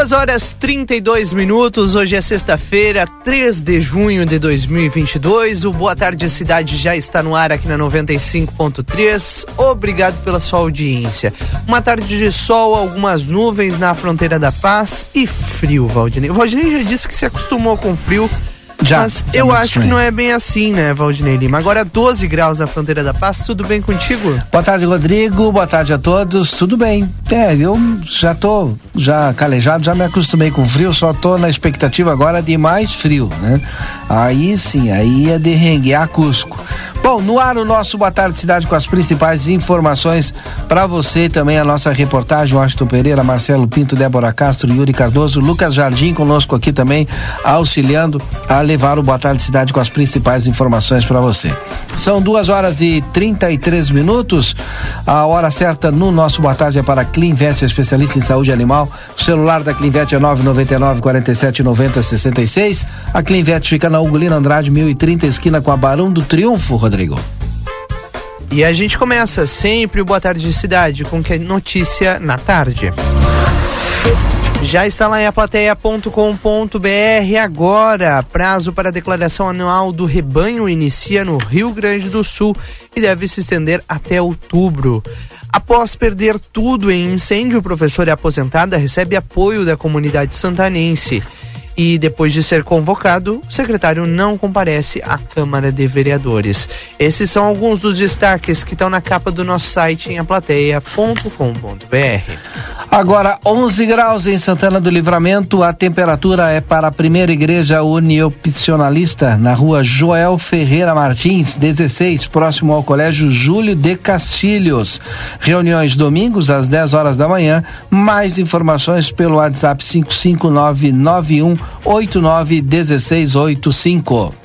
Duas horas 32 minutos. Hoje é sexta-feira, 3 de junho de 2022. O Boa Tarde Cidade já está no ar aqui na 95.3. Obrigado pela sua audiência. Uma tarde de sol, algumas nuvens na fronteira da paz e frio, Valdinei. O Valdinei já disse que se acostumou com frio. Já, Mas já eu acho que não é bem assim, né, Valdinei Lima? Agora 12 graus na fronteira da paz, tudo bem contigo? Boa tarde, Rodrigo. Boa tarde a todos. Tudo bem. É, eu já tô já calejado, já me acostumei com frio, só tô na expectativa agora de mais frio, né? Aí sim, aí de renguear Cusco. Bom, no ar o nosso Boa Tarde Cidade com as principais informações para você também a nossa reportagem, Washington Pereira, Marcelo Pinto, Débora Castro, Yuri Cardoso, Lucas Jardim conosco aqui também, auxiliando a levar o Boa Tarde Cidade com as principais informações para você. São duas horas e 33 minutos. A hora certa no nosso Boa Tarde é para Clinvet, especialista em saúde animal. O celular da Clinvet é 999 47 90 66. A Clinvet fica na Ugolina Andrade 1030, esquina com a Barão do Triunfo, Rodrigo. E a gente começa sempre o Boa Tarde Cidade com que notícia na tarde. Já está lá em aplateia.com.br agora. Prazo para a declaração anual do rebanho inicia no Rio Grande do Sul e deve se estender até outubro. Após perder tudo em incêndio, o professor e aposentada recebe apoio da comunidade santanense e depois de ser convocado, o secretário não comparece à Câmara de Vereadores. Esses são alguns dos destaques que estão na capa do nosso site em aplateia.com.br. Agora, 11 graus em Santana do Livramento, a temperatura é para a primeira igreja uniopcionalista na rua Joel Ferreira Martins, 16, próximo ao Colégio Júlio de Castilhos. Reuniões domingos às 10 horas da manhã. Mais informações pelo WhatsApp 55991 891685.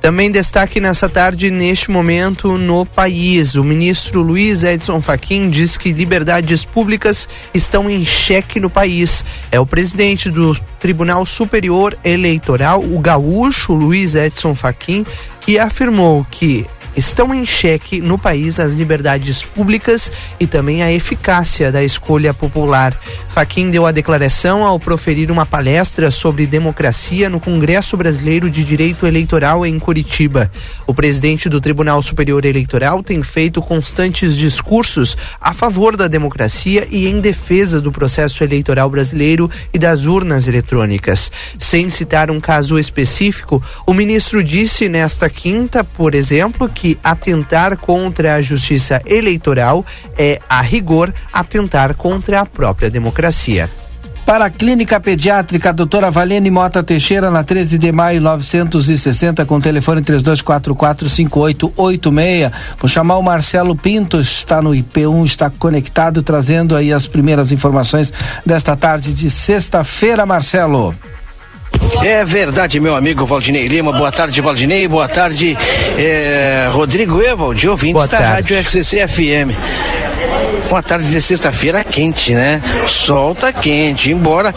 Também destaque nessa tarde, neste momento, no país. O ministro Luiz Edson Fachin diz que liberdades públicas estão em xeque no país. É o presidente do Tribunal Superior Eleitoral, o gaúcho Luiz Edson Fachin, que afirmou que estão em xeque no país as liberdades públicas e também a eficácia da escolha popular. Faquim deu a declaração ao proferir uma palestra sobre democracia no Congresso Brasileiro de Direito Eleitoral em Curitiba. O presidente do Tribunal Superior Eleitoral tem feito constantes discursos a favor da democracia e em defesa do processo eleitoral brasileiro e das urnas eletrônicas. Sem citar um caso específico, o ministro disse nesta quinta, por exemplo, que atentar contra a justiça eleitoral é, a rigor, atentar contra a própria democracia. Para a Clínica Pediátrica, a doutora Valene Mota Teixeira, na 13 de maio 960, com telefone 32445886. Vou chamar o Marcelo Pinto, está no IP1, está conectado, trazendo aí as primeiras informações desta tarde de sexta-feira, Marcelo. É verdade, meu amigo Valdinei Lima. Boa tarde, Valdinei. Boa tarde, é, Rodrigo Evald, ouvintes da Rádio XCC FM. Uma tarde de sexta-feira quente, né? Sol tá quente, embora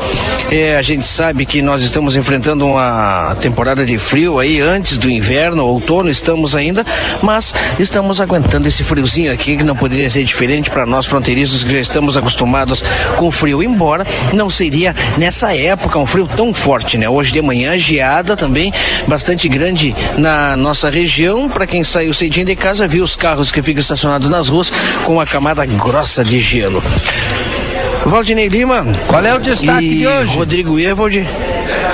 é, a gente sabe que nós estamos enfrentando uma temporada de frio aí antes do inverno, outono estamos ainda, mas estamos aguentando esse friozinho aqui que não poderia ser diferente para nós fronteiriços que já estamos acostumados com frio, embora não seria nessa época um frio tão forte, né? Hoje de manhã geada também bastante grande na nossa região, para quem saiu cedinho de casa viu os carros que ficam estacionados nas ruas com a camada grossa de gelo. Valdinei Lima. Qual é o destaque de hoje? Rodrigo Evald.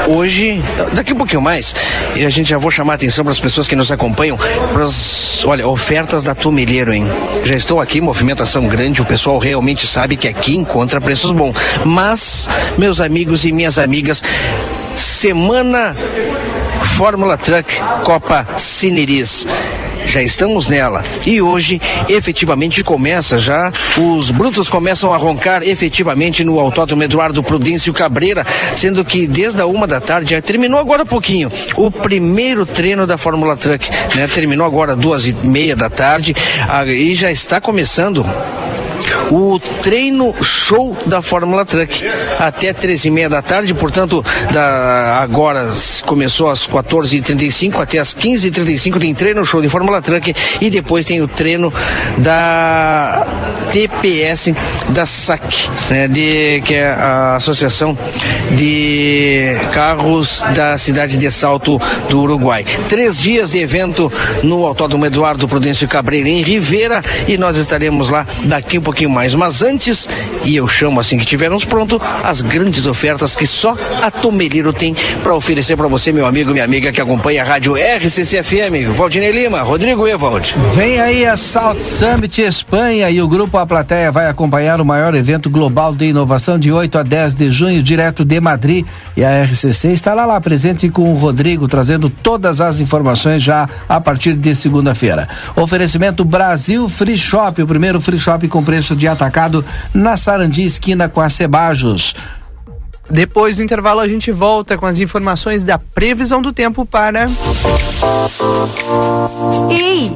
Hoje, daqui um pouquinho mais, e a gente já vou chamar a atenção para as pessoas que nos acompanham, para as, olha, ofertas da Tumilheiro, hein? Já estou aqui, movimentação grande, o pessoal realmente sabe que aqui encontra preços bons. Mas, meus amigos e minhas amigas, semana Fórmula Truck Copa Cineris já estamos nela. E hoje, efetivamente, começa já, os brutos começam a roncar efetivamente no Autódromo Eduardo Prudêncio Cabreira, sendo que desde a uma da tarde, já terminou agora há pouquinho, o primeiro treino da Fórmula Truck, né? Terminou agora duas e meia da tarde, e já está começando o treino show da Fórmula Truck até três e meia da tarde, portanto, da, agora começou às 14h35 até às 15h35 tem treino show de Fórmula Truck e depois tem o treino da TPS da SAC, né, de, que é a Associação de Carros da cidade de Salto do Uruguai. Três dias de evento no Autódromo Eduardo Prudêncio Cabreira em Rivera e nós estaremos lá daqui um pouquinho mais. Mas antes, e eu chamo assim que tivermos pronto, as grandes ofertas que só a Tomeliro tem para oferecer para você, meu amigo, minha amiga que acompanha a rádio RCCFM. Valdinei Lima, Rodrigo Evald. Vem aí a Salt Summit Espanha e o grupo A Plateia vai acompanhar o maior evento global de inovação de 8 a 10 de junho, direto de Madrid. E a RCC estará lá presente com o Rodrigo, trazendo todas as informações já a partir de segunda-feira. Oferecimento Brasil Free Shop, o primeiro free shop com preço de atacado na Sarandi, esquina com a Cebajos. Depois do intervalo, a gente volta com as informações da previsão do tempo para. Ei,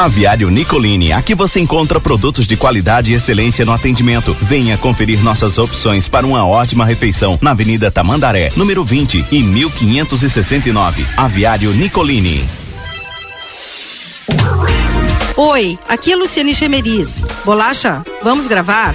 Aviário Nicolini, aqui você encontra produtos de qualidade e excelência no atendimento. Venha conferir nossas opções para uma ótima refeição na Avenida Tamandaré, número 20 e 1569. Aviário Nicolini. Oi, aqui é Luciane Chemeris. Bolacha, vamos gravar?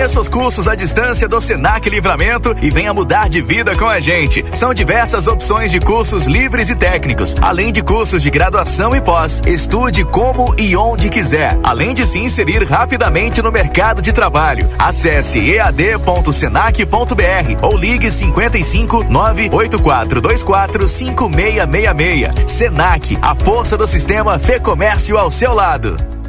Conheça os cursos à distância do Senac Livramento e venha mudar de vida com a gente. São diversas opções de cursos livres e técnicos, além de cursos de graduação e pós. Estude como e onde quiser, além de se inserir rapidamente no mercado de trabalho. Acesse ead.senac.br ou ligue 55 98424 5666. Senac, a força do sistema Fê Comércio ao seu lado.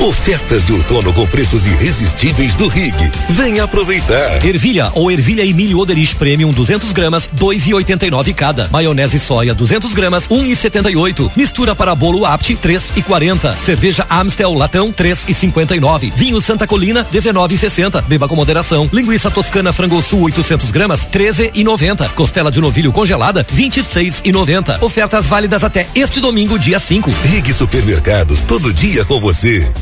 Ofertas de outono com preços irresistíveis do Rig. Venha aproveitar. Ervilha ou ervilha e milho Oderich Premium 200 gramas, 2,89 cada. Maionese soia 200 gramas, 1,78. Mistura para bolo Apt 3,40. Cerveja Amstel latão 3,59. Vinho Santa Colina 19,60. Beba com moderação. Linguiça toscana frango sul 800 gramas, 13,90. Costela de novilho congelada 26,90. Ofertas válidas até este domingo, dia 5. Rig Supermercados, todo dia com você.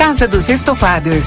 Casa dos Estofados,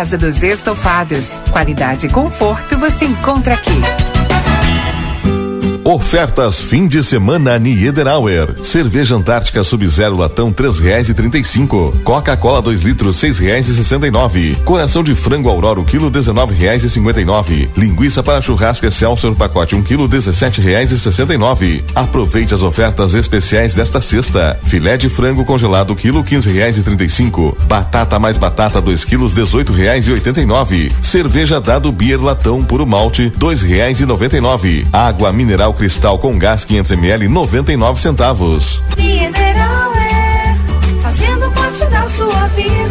dos Estofados. Qualidade e conforto você encontra aqui. Ofertas fim de semana Niederauer. Cerveja Antártica Sub-Zero latão três reais e trinta e cinco. Coca-Cola 2 litros seis reais e sessenta e nove. Coração de frango Aurora o quilo dezenove reais e cinquenta e nove. Linguiça para churrasco Excelsior pacote um quilo dezessete reais e sessenta e nove. Aproveite as ofertas especiais desta sexta. Filé de frango congelado quilo quinze reais e trinta e cinco. Batata mais batata 2 quilos dezoito reais e oitenta e nove. Cerveja Dado Beer latão puro malte dois reais e noventa e nove. Água mineral Cristal com gás 500 ml 99 centavos. É fazendo parte da sua vida.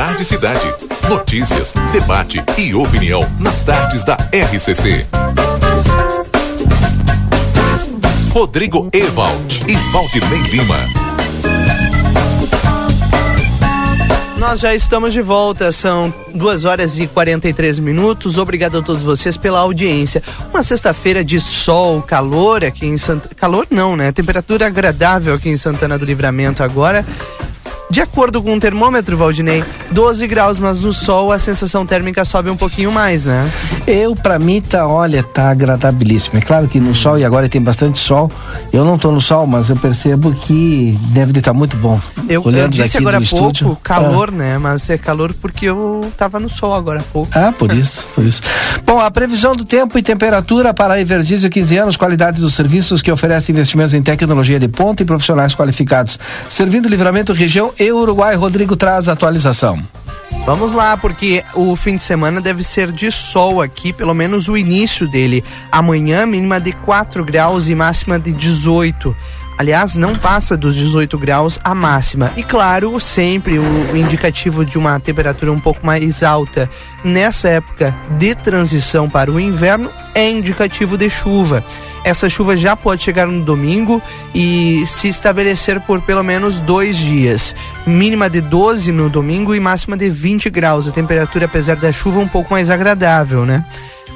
Tarde Cidade. Notícias, debate e opinião nas tardes da RCC. Rodrigo Ewald e Valdinei Lima. Nós já estamos de volta, são duas horas e 43 minutos. Obrigado a todos vocês pela audiência. Uma sexta-feira de sol, calor aqui em Santa. Calor não, né? Temperatura agradável aqui em Santana do Livramento agora. De acordo com o termômetro, Valdinei, 12 graus, mas no sol a sensação térmica sobe um pouquinho mais, né? Eu, para mim, tá, olha, tá agradabilíssimo. É claro que no sol, e agora tem bastante sol, eu não tô no sol, mas eu percebo que deve estar tá muito bom. Eu, eu disse agora há pouco estúdio, calor, ah. né? Mas é calor porque eu tava no sol agora há pouco. Ah, por isso, por isso. Bom, a previsão do tempo e temperatura para a Everdiesel 15 anos, qualidades dos serviços que oferece investimentos em tecnologia de ponta e profissionais qualificados. Servindo livramento região e Uruguai. Rodrigo traz a atualização. Vamos lá, porque o fim de semana deve ser de sol aqui, pelo menos o início dele. Amanhã, mínima de 4 graus e máxima de 18. Aliás, não passa dos 18 graus a máxima. E claro, sempre o indicativo de uma temperatura um pouco mais alta nessa época de transição para o inverno é indicativo de chuva. Essa chuva já pode chegar no domingo e se estabelecer por pelo menos dois dias. Mínima de 12 no domingo e máxima de 20 graus. A temperatura, apesar da chuva, um pouco mais agradável, né?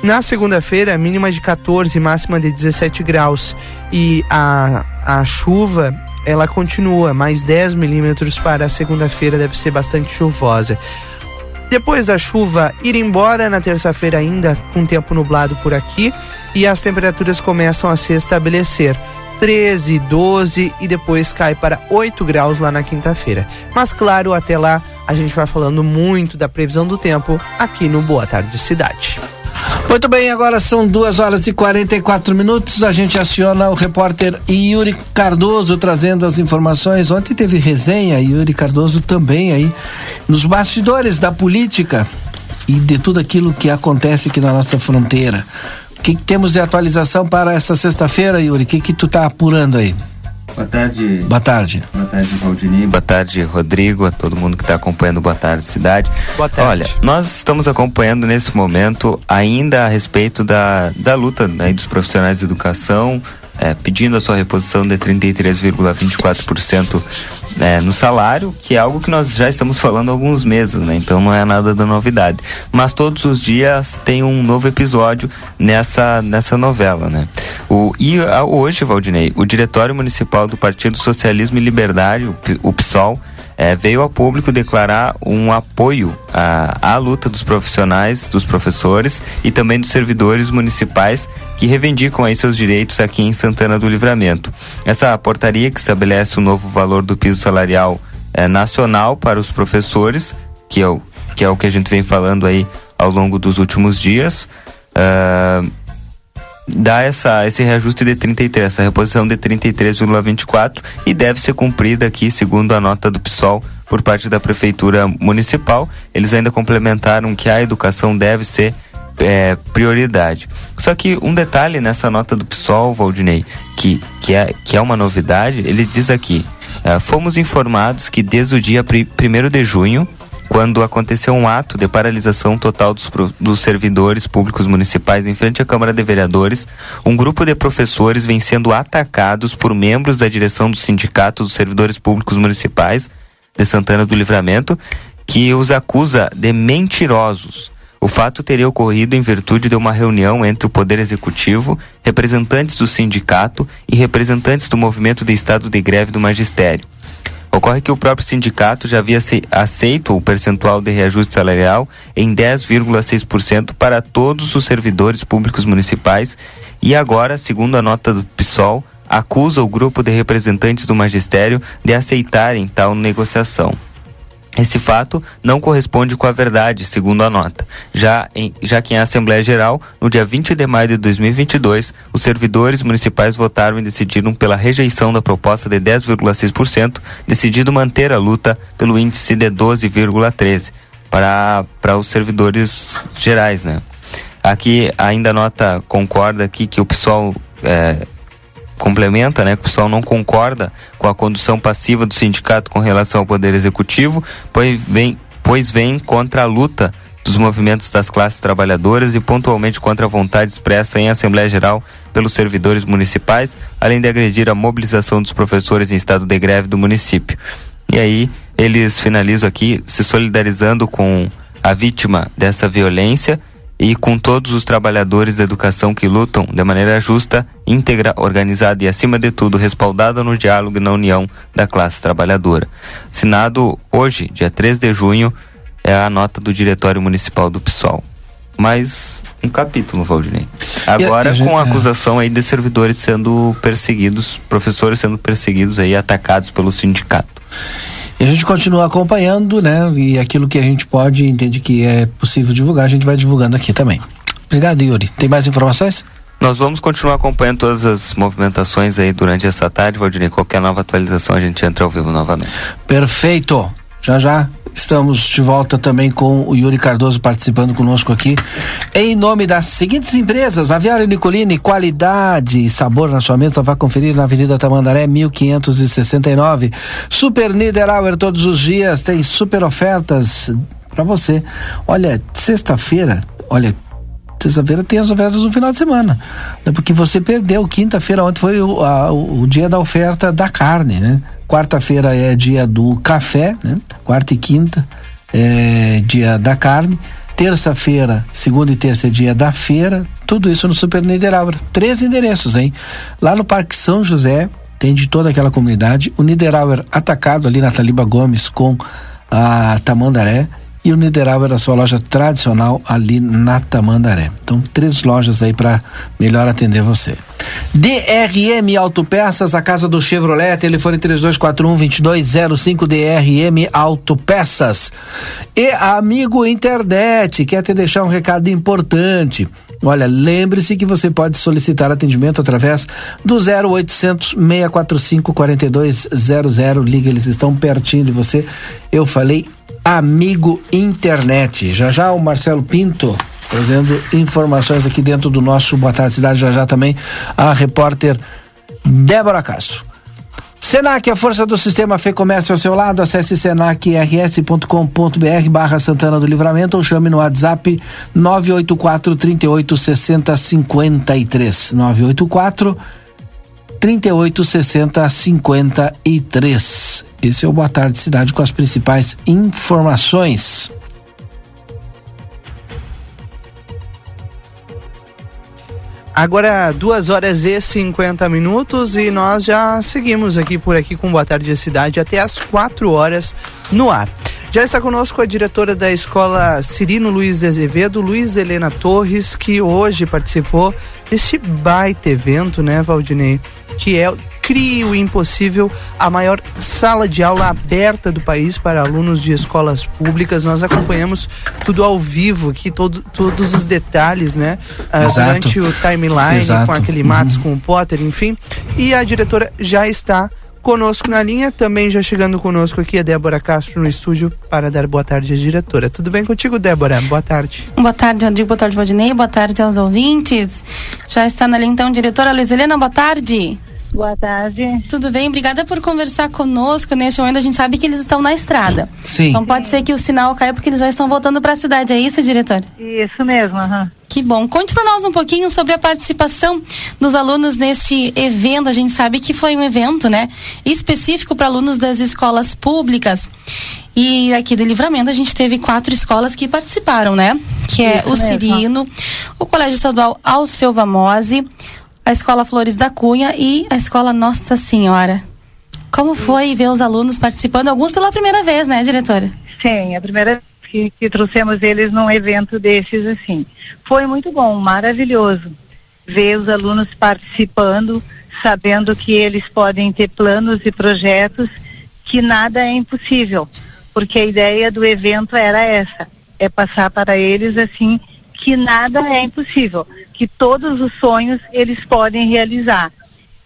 Na segunda-feira, mínima de 14, máxima de 17 graus. E a, a chuva, ela continua, mais 10 milímetros para a segunda-feira, deve ser bastante chuvosa. Depois da chuva ir embora, na terça-feira ainda com tempo nublado por aqui, e as temperaturas começam a se estabelecer. 13, 12 e depois cai para 8 graus lá na quinta-feira. Mas claro, até lá a gente vai falando muito da previsão do tempo aqui no Boa Tarde Cidade. Muito bem, agora são duas horas e 44 minutos. A gente aciona o repórter Yuri Cardoso trazendo as informações. Ontem teve resenha, Yuri Cardoso também aí nos bastidores da política e de tudo aquilo que acontece aqui na nossa fronteira que, que temos de atualização para essa sexta-feira, Yuri? O que, que tu está apurando aí? Boa tarde. Boa tarde. Boa tarde, Valdini. Boa tarde, Rodrigo, a todo mundo que está acompanhando Boa Tarde Cidade. Boa tarde. Olha, nós estamos acompanhando nesse momento ainda a respeito da, da luta né, dos profissionais de educação, é, pedindo a sua reposição de 33,24% é, no salário, que é algo que nós já estamos falando há alguns meses, né? Então não é nada da novidade. Mas todos os dias tem um novo episódio nessa, nessa novela, né? O, e a, hoje, Valdinei, o Diretório Municipal do Partido Socialismo e Liberdade, o, o PSOL, é, veio ao público declarar um apoio à, à luta dos profissionais, dos professores e também dos servidores municipais que reivindicam aí seus direitos aqui em Santana do Livramento. Essa portaria que estabelece o novo valor do piso salarial é, nacional para os professores, que é, o, que é o que a gente vem falando aí ao longo dos últimos dias. Uh, dá essa, esse reajuste de 33, essa reposição de 33,24 e deve ser cumprida aqui, segundo a nota do PSOL, por parte da Prefeitura Municipal. Eles ainda complementaram que a educação deve ser é, prioridade. Só que um detalhe nessa nota do PSOL, Valdinei, que, que, é, que é uma novidade, ele diz aqui: é, fomos informados que desde o dia 1 de junho quando aconteceu um ato de paralisação total dos, dos servidores públicos municipais em frente à Câmara de Vereadores, um grupo de professores vem sendo atacados por membros da direção do Sindicato dos Servidores Públicos Municipais de Santana do Livramento, que os acusa de mentirosos. O fato teria ocorrido em virtude de uma reunião entre o Poder Executivo, representantes do sindicato e representantes do movimento de estado de greve do magistério. Ocorre que o próprio sindicato já havia aceito o percentual de reajuste salarial em 10,6% para todos os servidores públicos municipais e agora, segundo a nota do PSOL, acusa o grupo de representantes do magistério de aceitarem tal negociação. Esse fato não corresponde com a verdade, segundo a nota, já, em, já que em Assembleia Geral, no dia 20 de maio de 2022, os servidores municipais votaram e decidiram pela rejeição da proposta de 10,6%, decidido manter a luta pelo índice de 12,13% para, para os servidores gerais. Né? Aqui ainda a nota concorda aqui que o pessoal é, complementa, né, que o pessoal não concorda com a condução passiva do sindicato com relação ao poder executivo, pois vem, pois vem contra a luta dos movimentos das classes trabalhadoras e pontualmente contra a vontade expressa em Assembleia Geral pelos servidores municipais, além de agredir a mobilização dos professores em estado de greve do município. E aí eles finalizam aqui se solidarizando com a vítima dessa violência e com todos os trabalhadores da educação que lutam de maneira justa, íntegra, organizada e, acima de tudo, respaldada no diálogo e na união da classe trabalhadora. Assinado hoje, dia 3 de junho, é a nota do Diretório Municipal do PSOL. Mais um capítulo, Valdinei. Agora, a, com a é. acusação aí de servidores sendo perseguidos, professores sendo perseguidos aí, atacados pelo sindicato. E a gente continua acompanhando, né? E aquilo que a gente pode, entende que é possível divulgar, a gente vai divulgando aqui também. Obrigado, Yuri. Tem mais informações? Nós vamos continuar acompanhando todas as movimentações aí durante essa tarde, Valdir. Qualquer nova atualização a gente entra ao vivo novamente. Perfeito. Já já estamos de volta também com o Yuri Cardoso participando conosco aqui. Em nome das seguintes empresas: Aviário Nicolini, qualidade e sabor na sua mesa. Vá conferir na Avenida Tamandaré, 1569. Super Niederauer todos os dias tem super ofertas para você. Olha, sexta-feira, olha, Sexta-feira tem as ofertas no final de semana. Né? Porque você perdeu. Quinta-feira, ontem foi o, a, o dia da oferta da carne, né? Quarta-feira é dia do café, né? Quarta e quinta é dia da carne. Terça-feira, segunda e terça é dia da feira. Tudo isso no Super Niederauer. Três endereços, hein? Lá no Parque São José, tem de toda aquela comunidade. O Niederauer atacado ali na Taliba Gomes com a Tamandaré e o Niederauer a sua loja tradicional ali na Tamandaré. Então, três lojas aí para melhor atender você. DRM Autopeças, a casa do Chevrolet, telefone 3241-2205, DRM Autopeças. E Amigo Internet, quer te deixar um recado importante. Olha, lembre-se que você pode solicitar atendimento através do 0800 645 4200. Liga, eles estão pertinho de você. Eu falei Amigo Internet. Já já o Marcelo Pinto trazendo informações aqui dentro do nosso Boa Tarde Cidade. Já já também a repórter Débora Castro. Senac, a força do sistema Fê Comércio ao seu lado. Acesse senacrs.com.br barra Santana do Livramento ou chame no WhatsApp 984 38 60 53. 984 38 60 53. Esse é o Boa Tarde Cidade com as principais informações. Agora, duas horas e 50 minutos e nós já seguimos aqui por aqui com Boa Tarde Cidade até as quatro horas no ar. Já está conosco a diretora da escola Cirino Luiz de Azevedo, Luiz Helena Torres, que hoje participou deste baita evento, né, Valdinei? Que é Crie o Impossível, a maior sala de aula aberta do país para alunos de escolas públicas. Nós acompanhamos tudo ao vivo aqui, todo, todos os detalhes, né? Uh, durante o timeline, Exato. com aquele Matos, uhum. com o Potter, enfim. E a diretora já está conosco na linha, também já chegando conosco aqui a Débora Castro no estúdio para dar boa tarde à diretora. Tudo bem contigo, Débora? Boa tarde. Boa tarde, Rodrigo. Boa tarde, Valdinei. Boa tarde aos ouvintes. Já está na linha então, diretora Luiz Helena, boa tarde. Boa tarde. Tudo bem? Obrigada por conversar conosco neste momento. A gente sabe que eles estão na estrada. Sim. Então pode ser que o sinal caia porque eles já estão voltando para a cidade. É isso, diretor? Isso mesmo, aham. Que bom. Conte para nós um pouquinho sobre a participação dos alunos neste evento. A gente sabe que foi um evento, né, específico para alunos das escolas públicas. E aqui de Livramento a gente teve quatro escolas que participaram, né? Que é Isso o mesmo. Cirino, o Colégio Estadual Alceu Vamose, a Escola Flores da Cunha e a Escola Nossa Senhora. Como foi ver os alunos participando, alguns pela primeira vez, né, diretora? Sim, a primeira vez que, que trouxemos eles num evento desses assim. Foi muito bom, maravilhoso ver os alunos participando, sabendo que eles podem ter planos e projetos, que nada é impossível, porque a ideia do evento era essa, é passar para eles assim que nada é impossível, que todos os sonhos eles podem realizar.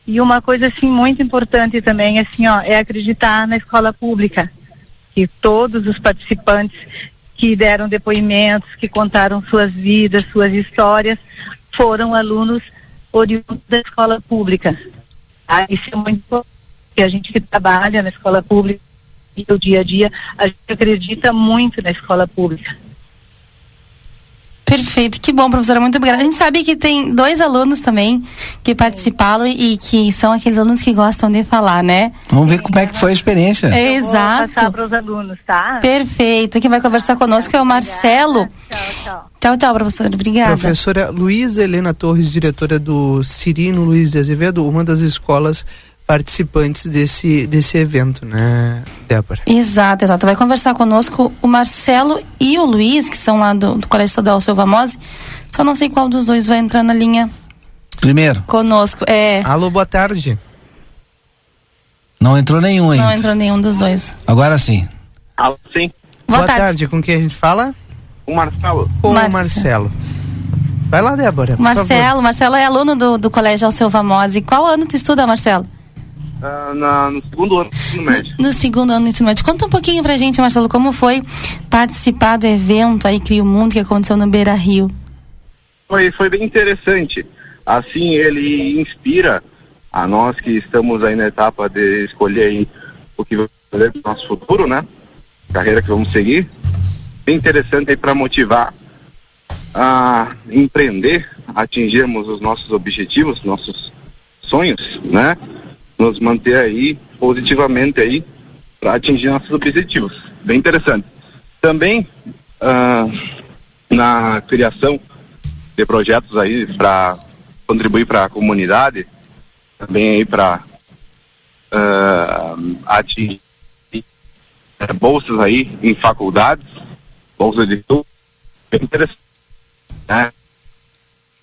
E uma coisa assim muito importante também assim, ó, é acreditar na escola pública que todos os participantes que deram depoimentos, que contaram suas vidas, suas histórias, foram alunos oriundos da escola pública. Ah, isso é muito importante, porque a gente que trabalha na escola pública e o dia a dia, a gente acredita muito na escola pública. Perfeito, que bom, professora, muito obrigada. A gente sabe que tem dois alunos também que participaram e, que são aqueles alunos que gostam de falar, né? Vamos ver como é que foi a experiência. É, Exato. Vou passar para os alunos, tá? Perfeito. Quem vai conversar conosco é o Marcelo. Tchau, tchau. Tchau, tchau, professora. Obrigada. Professora Luísa Helena Torres, diretora do Cirino Luiz de Azevedo, uma das escolas participantes desse, desse evento, né, Débora? Exato, exato. Vai conversar conosco o Marcelo e o Luiz, que são lá do, do Colégio Estadual Silva Mose. Só não sei qual dos dois vai entrar na linha Primeiro, conosco. É, Alô, boa tarde. não entrou nenhum ainda. não entrou nenhum dos dois. Agora sim. Alô, sim. Boa tarde. Com quem a gente fala? O Marcelo. Com Marce- o Marcelo. Vai lá, Débora. por favor. Marcelo, Marcelo é aluno do, do Colégio Alceu Vamose. Qual ano tu estuda, Marcelo? Ah, na- no segundo ano do ensino médio. No segundo ano do ensino médio. Conta um pouquinho pra gente, Marcelo, como foi participar do evento aí Cria o Mundo que aconteceu no Beira Rio. Foi, foi bem interessante. Assim, ele inspira a nós que estamos aí na etapa de escolher aí o que vamos fazer pro nosso futuro, né? Carreira que vamos seguir. Bem interessante aí para motivar a empreender, atingirmos os nossos objetivos, nossos sonhos, né? Nos manter aí positivamente aí para atingir nossos objetivos. Bem interessante. Também ah, na criação de projetos aí para contribuir para a comunidade, também aí para atingir eh, bolsas aí em faculdades, bolsas de estudo, bem interessante. Né?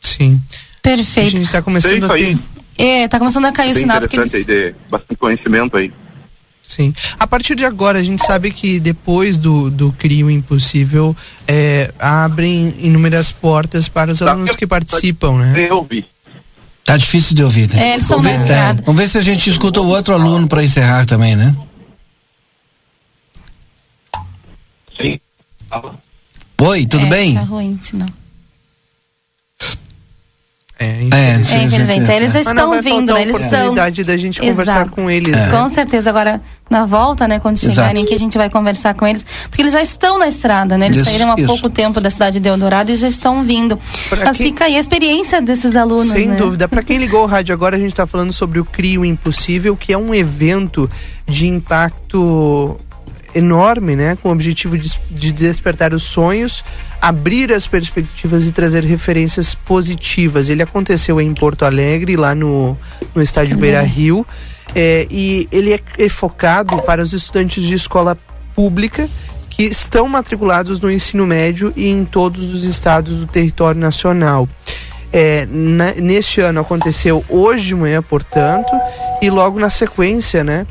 Sim. A Perfeito. gente tá É começando isso a ter... É, tá começando a cair o bem sinal porque interessante eles... aí, de bastante conhecimento aí. Sim. A partir de agora, a gente sabe que depois do, do Crio Impossível, é, abrem inúmeras portas para os alunos que participam, né? Eu ouvi. Tá difícil de ouvir, né? É, eles são ver, estrada. vamos ver se a gente escuta o outro aluno para encerrar também, né? Sim. Oi, tudo é, bem? Tá ruim, sinal. É, É, É, infelizmente. Eles já Mas não estão vai vindo, né? Eles estão. oportunidade da gente conversar Exato. com eles. É. né? Com certeza, agora na volta, né, quando chegarem Exato. aqui, a gente vai conversar com eles, porque eles já estão na estrada, né? Eles Isso, saíram há isso. pouco tempo da cidade de Eldorado e já estão vindo. Pra Mas quem- fica aí a experiência desses alunos, Sem né? dúvida. Para quem ligou o rádio agora, a gente está falando sobre o Crio Impossível, que é um evento de impacto enorme, né? Com o objetivo de, de despertar os sonhos, abrir as perspectivas e trazer referências positivas. Ele aconteceu em Porto Alegre, lá no, no estádio Beira Rio, é, e ele é, é focado para os estudantes de escola pública que estão matriculados no ensino médio e em todos os estados do território nacional. É, na- neste ano aconteceu hoje de manhã, portanto, e logo na sequência, né,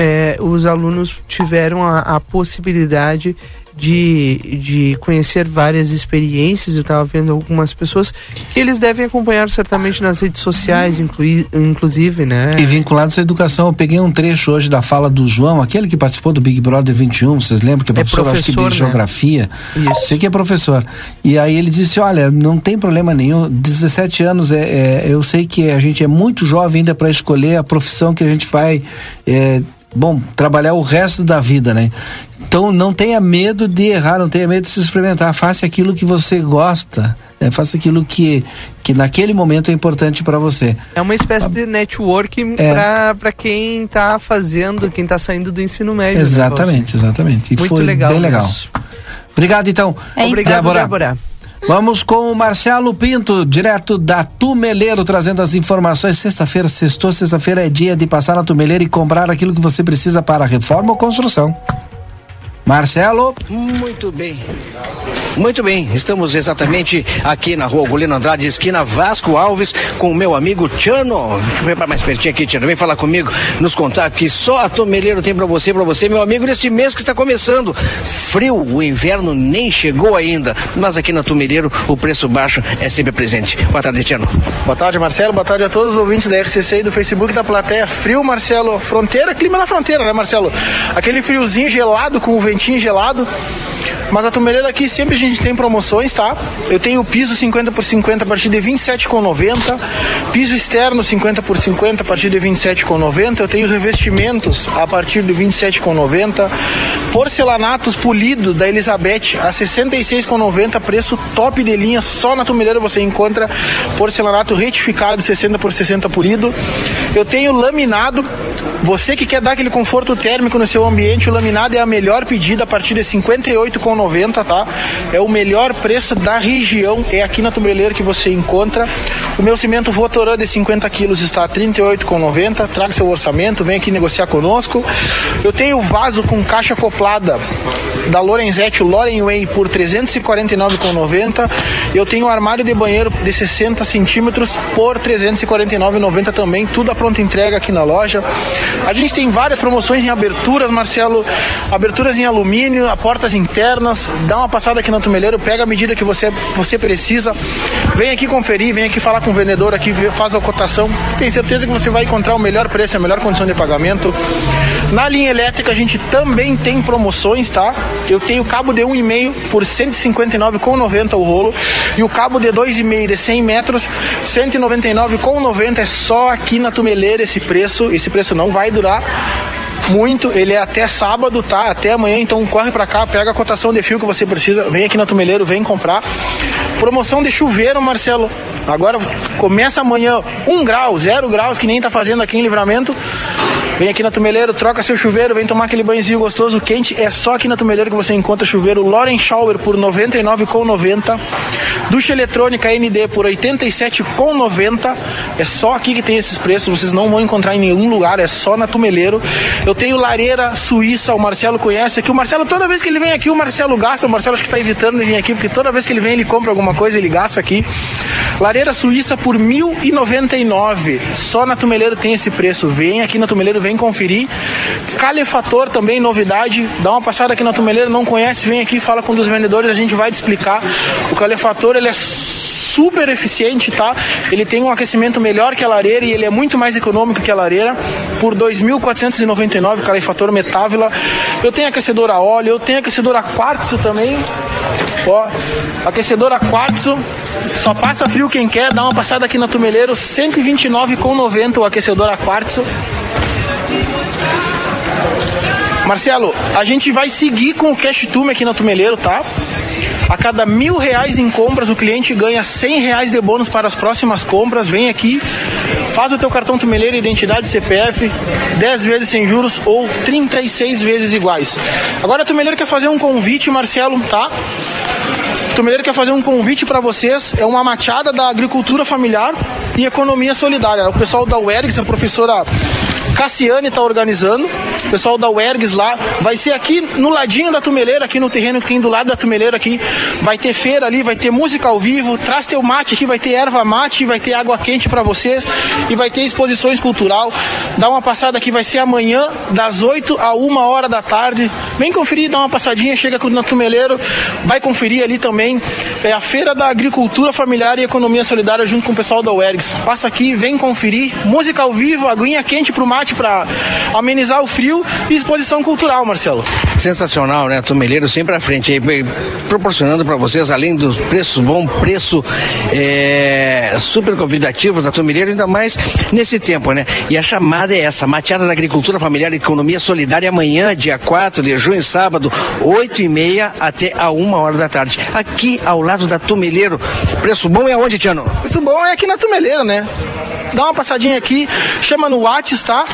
é, os alunos tiveram a, a possibilidade de, de conhecer várias experiências. Eu estava vendo algumas pessoas que eles devem acompanhar certamente nas redes sociais, inclui, inclusive, né? E vinculados à educação, eu peguei um trecho hoje da fala do João, aquele que participou do Big Brother 21, vocês lembram que é professor, é acho que de professor, né? geografia. Isso. Sei que é professor. E aí ele disse, olha, não tem problema nenhum, 17 anos, é, é eu sei que a gente é muito jovem ainda para escolher a profissão que a gente vai... É, bom, trabalhar o resto da vida, né? Então não tenha medo de errar, não tenha medo de se experimentar, faça aquilo que você gosta, né? faça aquilo que, que naquele momento é importante para você. É uma espécie de networking É. para quem está fazendo, quem está saindo do ensino médio. né, Exatamente, exatamente. E Muito foi legal bem legal. isso. Obrigado então. É isso. Obrigado, Débora. Vamos com o Marcelo Pinto, direto da Tumeleiro, trazendo as informações. Sexta-feira, sextou, sexta-feira é dia de passar na Tumeleiro e comprar aquilo que você precisa para reforma ou construção. Marcelo. Muito bem. Muito bem, estamos exatamente aqui na rua Golino Andrade, esquina Vasco Alves, com o meu amigo Tiano. Vem pra mais pertinho aqui, Tiano. Vem falar comigo, nos contar que só a Tomeleiro tem pra você, pra você, meu amigo, neste mês que está começando. Frio, o inverno nem chegou ainda, mas aqui na Tomeleiro o preço baixo é sempre presente. Boa tarde, Tiano. Boa tarde, Marcelo. Boa tarde a todos os ouvintes da RCC e do Facebook da plateia. Frio, Marcelo. Fronteira, clima na fronteira, né, Marcelo? Aquele friozinho gelado com o ventinho gelado. Mas a Tumeleira aqui sempre a gente tem promoções, tá? Eu tenho piso 50 por 50 a partir de 27,90. Piso externo 50 por 50 a partir de 27,90. Eu tenho revestimentos a partir de 27,90. Porcelanatos polido da Elizabeth a 66,90. Preço top de linha. Só na Tumeleira você encontra porcelanato retificado 60 por 60 polido. Eu tenho laminado. Você que quer dar aquele conforto térmico no seu ambiente, o laminado é a melhor pedida a partir de 58,90, tá? É o melhor preço da região, é aqui na Tumeleira que você encontra. O meu cimento Votorã de 50 quilos está a 38,90. Traga seu orçamento, vem aqui negociar conosco. Eu tenho vaso com caixa acoplada da Lorenzetti, Loren Way, por 349,90. Eu tenho armário de banheiro de 60 centímetros por 349,90 também. Tudo a pronta entrega aqui na loja. A gente tem várias promoções em aberturas, Marcelo. Aberturas em alumínio, a portas internas. Dá uma passada aqui na Tumeleiro, pega a medida que você, você precisa. Vem aqui conferir, vem aqui falar com o vendedor aqui, faz a cotação. Tem certeza que você vai encontrar o melhor preço, a melhor condição de pagamento. Na linha elétrica a gente também tem promoções, tá? Eu tenho cabo de 1,5 por 159,90 o rolo e o cabo de 2,5 de 100 metros, 199,90 é só aqui na Tumeleira esse preço. Esse preço não vai durar muito, ele é até sábado, tá? Até amanhã, então corre pra cá, pega a cotação de fio que você precisa, vem aqui na Tumeleiro, vem comprar. Promoção de chuveiro, Marcelo. Agora começa amanhã, 1 grau, 0 graus, que nem tá fazendo aqui em livramento. Vem aqui na Tumeleiro, troca seu chuveiro, vem tomar aquele banhozinho gostoso, quente. É só aqui na Tumeleiro que você encontra chuveiro Loren Shower por R$ 99,90. Ducha eletrônica ND por R$ 87,90. É só aqui que tem esses preços, vocês não vão encontrar em nenhum lugar, é só na Tumeleiro. Eu tenho lareira suíça, o Marcelo conhece aqui. O Marcelo, toda vez que ele vem aqui, o Marcelo gasta. O Marcelo acho que tá evitando de vir aqui, porque toda vez que ele vem, ele compra alguma coisa, ele gasta aqui. Lareira suíça por R$ 1.099. Só na Tumeleiro tem esse preço. Vem aqui na Tumeleiro, vem conferir. Calefator também, novidade. Dá uma passada aqui na Tumeleiro, não conhece, vem aqui, fala com um dos vendedores, a gente vai te explicar. O calefator, ele é super eficiente, tá? Ele tem um aquecimento melhor que a lareira e ele é muito mais econômico que a lareira. Por 2.499 calefator Metávila. Eu tenho aquecedor a óleo, eu tenho aquecedor a quartzo também. Ó, aquecedor a quartzo. Só passa frio quem quer, dá uma passada aqui na Tumeleiro, 129,90 o aquecedor a quartzo. Marcelo, a gente vai seguir com o Cash Tume aqui na Tumeleiro, tá? A cada mil reais em compras, o cliente ganha cem reais de bônus para as próximas compras. Vem aqui, faz o teu cartão Tumeleiro, identidade CPF, 10 vezes sem juros ou 36 vezes iguais. Agora a Tumeleiro quer fazer um convite, Marcelo, tá? Tumeleiro quer fazer um convite para vocês. É uma machada da agricultura familiar e economia solidária. O pessoal da UERGS, a professora Cassiane está organizando. pessoal da UERGS lá. Vai ser aqui no ladinho da tumeleira, aqui no terreno que tem do lado da tumeleira aqui. Vai ter feira ali, vai ter música ao vivo, traz teu mate aqui, vai ter erva mate, vai ter água quente para vocês e vai ter exposições cultural. Dá uma passada aqui, vai ser amanhã, das 8 a 1 hora da tarde. Vem conferir, dá uma passadinha, chega na tumeleiro, vai conferir ali também. É a Feira da Agricultura Familiar e Economia Solidária junto com o pessoal da UERGS. Passa aqui, vem conferir. Música ao vivo, aguinha quente pro mate para amenizar o frio e exposição cultural, Marcelo. Sensacional, né? Tumeleiro sempre à frente aí, proporcionando para vocês, além do preço bom, preço é, super convidativos da Tumeleiro, ainda mais nesse tempo, né? E a chamada é essa, mateada da agricultura familiar e economia solidária amanhã, dia 4 de junho, sábado, 8 e meia até a uma hora da tarde. Aqui ao lado da Tumeleiro. Preço bom é onde, Tiano? Preço bom é aqui na Tumeleiro, né? Dá uma passadinha aqui, chama no WhatsApp, tá?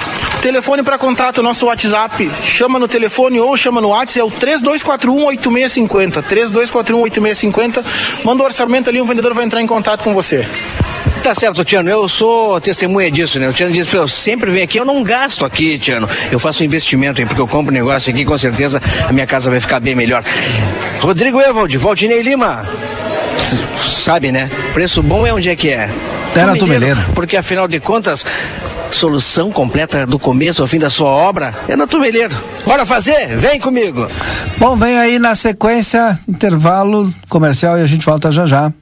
Telefone para contato, nosso WhatsApp. Chama no telefone ou chama no WhatsApp, é o 3241-8650. 3241-8650. Manda o orçamento ali, o vendedor vai entrar em contato com você. Tá certo, Tiano, eu sou testemunha disso, né? O Tiano disse, eu sempre venho aqui, eu não gasto aqui, Tiano. Eu faço um investimento aí, porque eu compro um negócio aqui, com certeza a minha casa vai ficar bem melhor. Rodrigo Evald, Valdinei Lima. Sabe, né? Preço bom é onde é que é? Na Tumeleira. Porque afinal de contas, solução completa do começo ao fim da sua obra é na Tumeleiro. Bora fazer? Vem comigo. Bom, vem aí na sequência, intervalo comercial e a gente volta já já.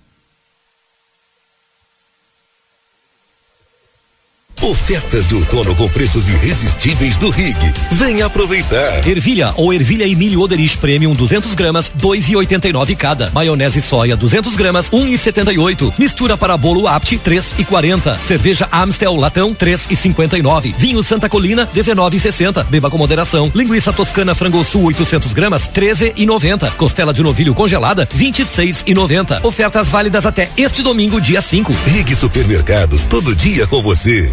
Ofertas de outono com preços irresistíveis do Rig. Venha aproveitar. Ervilha ou ervilha e milho Oderich Premium 200 gramas, 2,89 cada. Maionese soia 200 gramas, 1,78. Mistura para bolo Apt 3,40. Cerveja Amstel latão 3,59. Vinho Santa Colina 19,60. Beba com moderação. Linguiça toscana frango sul 800 gramas, 13,90. Costela de novilho congelada 26,90. Ofertas válidas até este domingo, dia 5. Rig Supermercados, todo dia com você.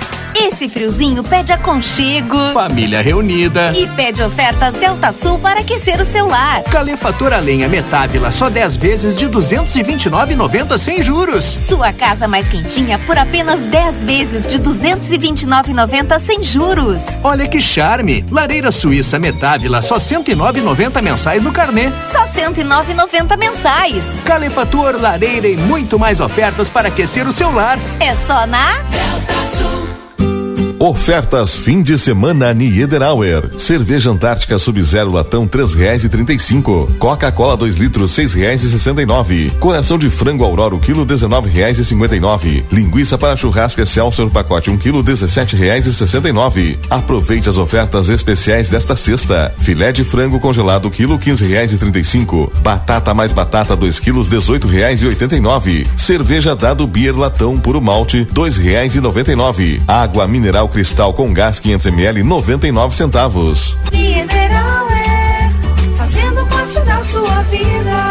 Esse friozinho pede aconchego. Família reunida. E pede ofertas Delta Sul para aquecer o seu lar. Calefator a lenha Metávila só 10 vezes de 229,90 sem juros. Sua casa mais quentinha por apenas 10 vezes de 229,90 sem juros. Olha que charme! Lareira Suíça Metávila só 109,90 mensais no carnê. Só 109,90 mensais. Calefator, lareira e muito mais ofertas para aquecer o seu lar. É só na Delta. Ofertas fim de semana Niederauer. Cerveja Antártica Sub-Zero latão três reais e trinta e cinco. Coca-Cola 2 litros seis reais e sessenta e nove. Coração de frango Aurora quilo dezenove reais e cinquenta e nove. Linguiça para churrasco Excelsior pacote um quilo dezessete reais e sessenta e nove. Aproveite as ofertas especiais desta sexta. Filé de frango congelado quilo quinze reais e trinta e cinco. Batata mais batata 2 quilos dezoito reais e oitenta e nove. Cerveja Dado Beer latão puro malte dois reais e noventa e nove. Água mineral cristal com gás 500 ml 99 centavos. Mineral é fazendo parte da sua vida.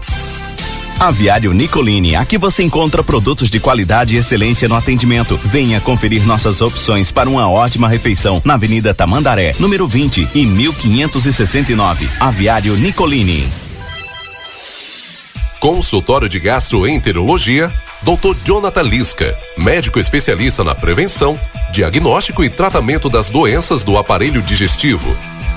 Aviário Nicolini, aqui você encontra produtos de qualidade e excelência no atendimento. Venha conferir nossas opções para uma ótima refeição na Avenida Tamandaré, número 20 e 1569. Aviário Nicolini. Consultório de Gastroenterologia, Dr. Jonathan Lisca, médico especialista na prevenção, diagnóstico e tratamento das doenças do aparelho digestivo.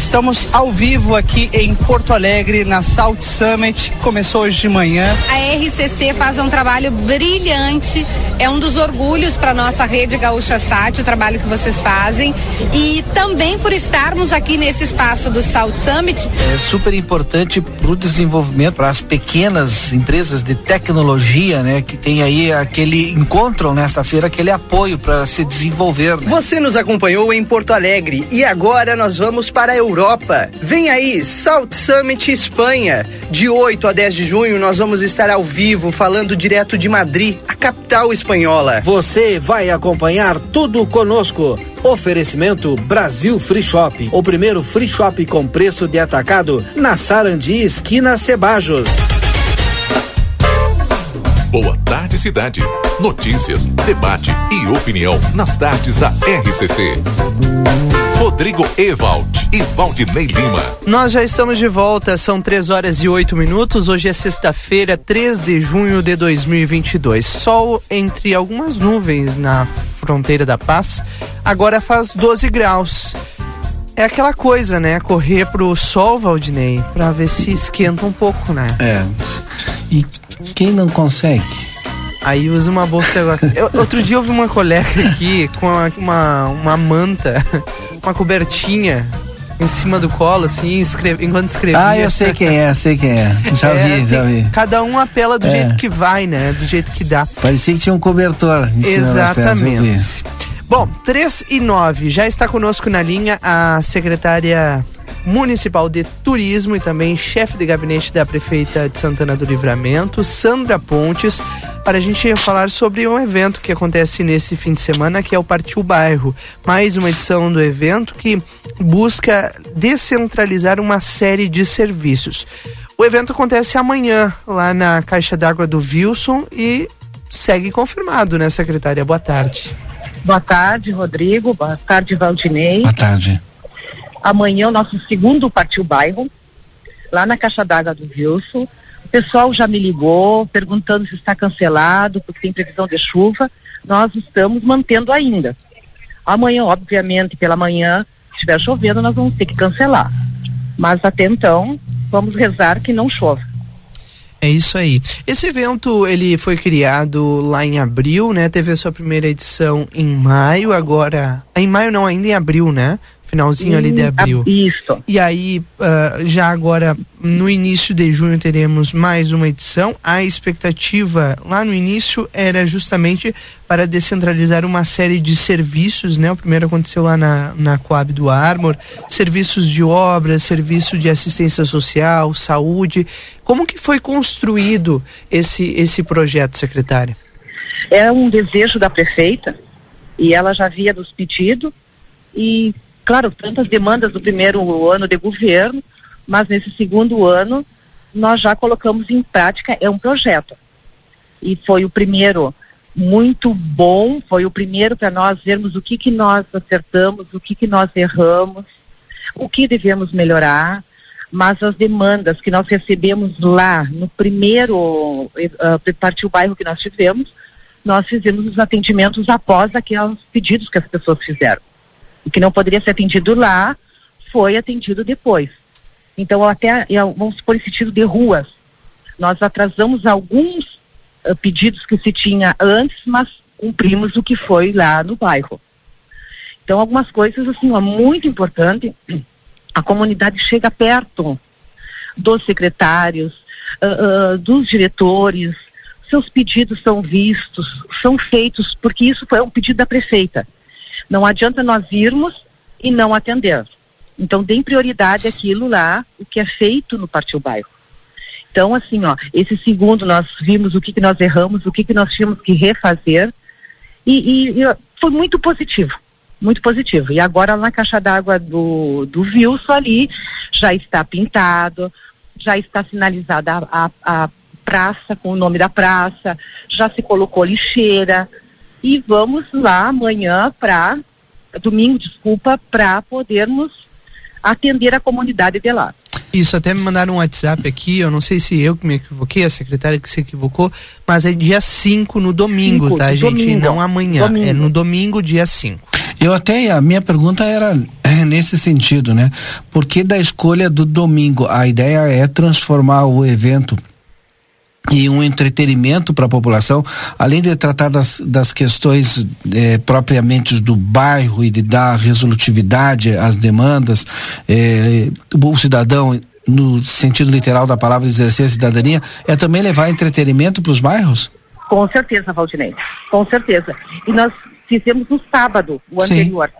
Estamos ao vivo aqui em Porto Alegre, na Salt Summit. Começou hoje de manhã. A RCC faz um trabalho brilhante, é um dos orgulhos para nossa rede Gaúcha Sat, o trabalho que vocês fazem. E também por estarmos aqui nesse espaço do Salt Summit. É super importante para o desenvolvimento, para as pequenas empresas de tecnologia, né? Que tem aí aquele, encontram nesta feira aquele apoio para se desenvolver. Né? Você nos acompanhou em Porto Alegre e agora nós vamos para a Europa. Vem aí, Salt Summit Espanha. De 8 a 10 de junho nós vamos estar ao vivo falando direto de Madrid, a capital espanhola. Você vai acompanhar tudo conosco. Oferecimento Brasil Free Shop, o primeiro free shop com preço de atacado na Sarandi, esquina Cebajos. Boa tarde, cidade. Notícias, debate e opinião nas tardes da RCC. Rodrigo Ewald e Valdinei Lima. Nós já estamos de volta, são 3 horas e 8 minutos. Hoje é sexta-feira, 3 de junho de 2022. Sol entre algumas nuvens na fronteira da paz. Agora faz 12 graus. É aquela coisa, né? Correr pro sol, Valdinei, pra ver se esquenta um pouco, né? É. E quem não consegue? Aí usa uma bolsa eu, Outro dia eu vi uma colega aqui com uma, uma, uma manta, uma cobertinha em cima do colo, assim, escreve, enquanto escrevia. Ah, eu sei quem é, sei quem é. Já É, vi, já vi. Cada um apela do É. jeito que vai, né? Do jeito que dá. Parecia que tinha um cobertor em cima das pernas. Exatamente. Bom, 3 e 9, já está conosco na linha a secretária municipal de turismo e também chefe de gabinete da prefeita de Santana do Livramento, Sandra Pontes, para a gente falar sobre um evento que acontece nesse fim de semana, que é o Partiu Bairro. Mais uma edição do evento que busca descentralizar uma série de serviços. O evento acontece amanhã, lá na Caixa d'Água do Wilson e segue confirmado, né, secretária? Boa tarde. Boa tarde, Rodrigo. Boa tarde, Valdinei. Boa tarde. Amanhã o nosso segundo Partiu Bairro, lá na Caixa d'Água do Wilson. O pessoal já me ligou perguntando se está cancelado, porque tem previsão de chuva. Nós estamos mantendo ainda. Amanhã, obviamente, pela manhã, se estiver chovendo, nós vamos ter que cancelar. Mas até então, vamos rezar que não chova. É isso aí. Esse evento ele foi criado lá em abril, né? Teve a sua primeira edição em maio, agora em maio não, ainda em abril, né? Finalzinho ali de Hum, abril. a- Isso. E aí, ah, já agora, no início de junho, teremos mais uma edição. A expectativa lá no início era justamente para descentralizar uma série de serviços, né? O primeiro aconteceu lá na, na Coab do Armor, serviços de obras, serviço de assistência social, saúde. Como que foi construído esse, esse projeto, secretária? É um desejo da prefeita e ela já havia nos pedido e, claro, tantas demandas do primeiro ano de governo, mas nesse segundo ano nós já colocamos em prática, é um projeto. E foi o primeiro muito bom, foi o primeiro para nós vermos o que que nós acertamos, o que que nós erramos, o que devemos melhorar, mas as demandas que nós recebemos lá no primeiro ah, partiu bairro que nós tivemos, nós fizemos os atendimentos após aqueles pedidos que as pessoas fizeram. O que não poderia ser atendido lá foi atendido depois. Então, até, eh, vamos supor, esse sentido de ruas. Nós atrasamos alguns eh, pedidos que se tinha antes, mas cumprimos o que foi lá no bairro. Então, algumas coisas, assim, muito importante, a comunidade chega perto dos secretários, ah, ah, dos diretores, seus pedidos são vistos, são feitos, porque isso foi um pedido da prefeita. Não adianta nós irmos e não atender. Então, deem prioridade àquilo lá, o que é feito no Partiu Bairro. Então, assim, ó, esse segundo nós vimos o que, que nós erramos, o que, que nós tínhamos que refazer, e, e- e, foi muito positivo, muito positivo. E agora na caixa d'água do, do Wilson ali já está pintado, já está sinalizada a, a praça com o nome da praça, já se colocou lixeira e vamos lá amanhã para domingo, desculpa, para podermos atender a comunidade de lá. Isso, até me mandaram um WhatsApp aqui, eu não sei se eu que me equivoquei, a secretária que se equivocou, mas é dia 5 no domingo, Cinco, tá, gente? domingo. Não amanhã, Domingo. é no domingo, dia 5. Eu até, a minha pergunta era é, nesse sentido, né? Por que da escolha do domingo? A ideia é transformar o evento em um entretenimento para a população, além de tratar das, das questões eh, propriamente do bairro e de dar resolutividade às demandas, eh, o cidadão, no sentido literal da palavra, exercer a cidadania, é também levar entretenimento para os bairros? Com certeza, Valdinei. Com certeza. E nós fizemos no sábado, o Sim. anterior.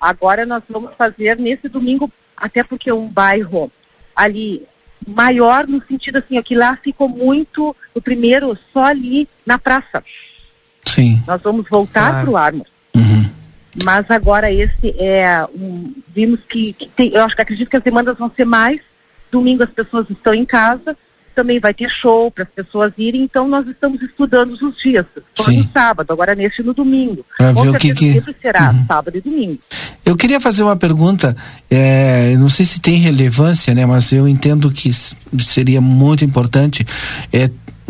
Agora nós vamos fazer nesse domingo, até porque um bairro ali maior no sentido assim, ó, que lá ficou muito, o primeiro só ali na praça. Sim. Nós vamos voltar Claro. para o Armor. Mas agora esse é um, vimos que, que tem, eu acho que acredito que as demandas vão ser mais. Domingo as pessoas estão em casa, também vai ter show para as pessoas irem, então nós estamos estudando os dias. Foi no sábado, agora neste no domingo. Com ver o que que- será sábado e domingo. Eu queria fazer uma pergunta, é, não sei se tem relevância, né, mas eu entendo que seria muito importante, é,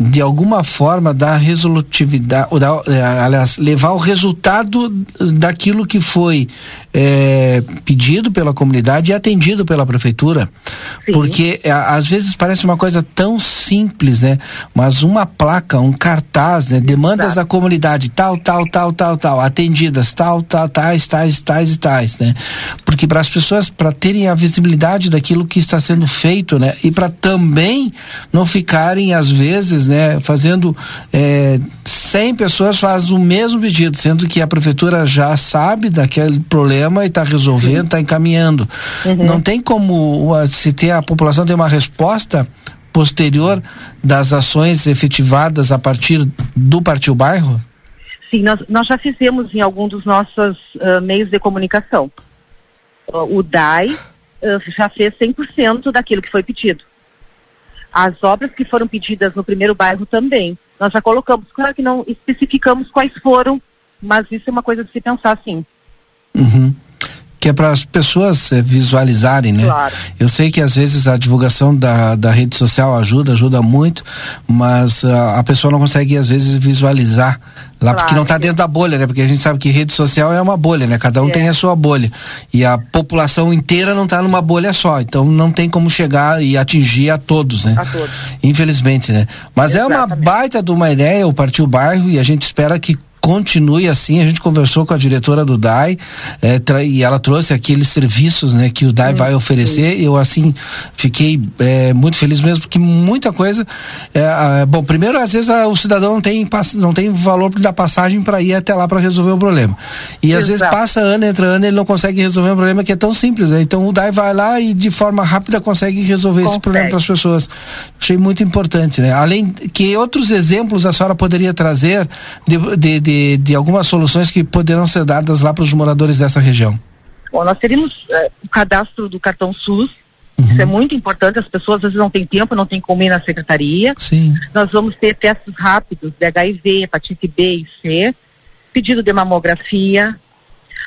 de alguma forma dar resolutividade, ou dar, é, aliás, levar o resultado daquilo que foi é, pedido pela comunidade e atendido pela prefeitura. Porque é, às vezes parece uma coisa tão simples, né? Mas uma placa, um cartaz, né? Demandas da comunidade, tal, tal, tal, tal, tal, atendidas, tal, tal, tais, tais, tais e tais, né? Porque para as pessoas, para terem a visibilidade daquilo que está sendo feito, né? E para também não ficarem, às vezes, né? Fazendo é, 100 pessoas fazem o mesmo pedido, sendo que a prefeitura já sabe daquele problema e está resolvendo, está encaminhando. Não tem como uh, se ter a população ter uma resposta posterior das ações efetivadas a partir do Partiu Bairro? Sim, nós, nós já fizemos em algum dos nossos ah, meios de comunicação. Ah, o DAI ah, já fez 100% daquilo que foi pedido. As obras que foram pedidas no primeiro bairro também. Nós já colocamos, claro que não especificamos quais foram, mas isso é uma coisa de se pensar sim. Uhum. Que é para as pessoas eh, visualizarem, né? Claro. Eu sei que às vezes a divulgação da, da rede social ajuda, ajuda muito, mas ah, a pessoa não consegue às vezes visualizar lá porque Claro. não está dentro da bolha, né? Porque a gente sabe que rede social é uma bolha, né? Cada um tem a sua bolha. E a população inteira não está numa bolha só, então não tem como chegar e atingir a todos, né? A todos. Infelizmente, né? Mas é uma baita de uma ideia o Partiu Bairro e a gente espera que continue assim. A gente conversou com a diretora do DAI é, e ela trouxe aqueles serviços né, que o DAI vai oferecer. Sim. Eu, assim, fiquei é, muito feliz mesmo, porque muita coisa. É, bom, primeiro, às vezes a, o cidadão não tem, não tem valor da passagem para ir até lá para resolver o problema. E Exato. às vezes passa ano, entra ano, ele não consegue resolver um problema que é tão simples. Né? Então o DAI vai lá e de forma rápida consegue resolver consegue. esse problema para as pessoas. Achei muito importante, né? Além que outros exemplos a senhora poderia trazer de, de, de, de algumas soluções que poderão ser dadas lá para os moradores dessa região? Bom, nós teríamos uh, o cadastro do cartão SUS, Uhum. Isso é muito importante, as pessoas às vezes não têm tempo, não têm como ir na secretaria. Sim. Nós vamos ter testes rápidos de HIV, hepatite B e C, pedido de mamografia.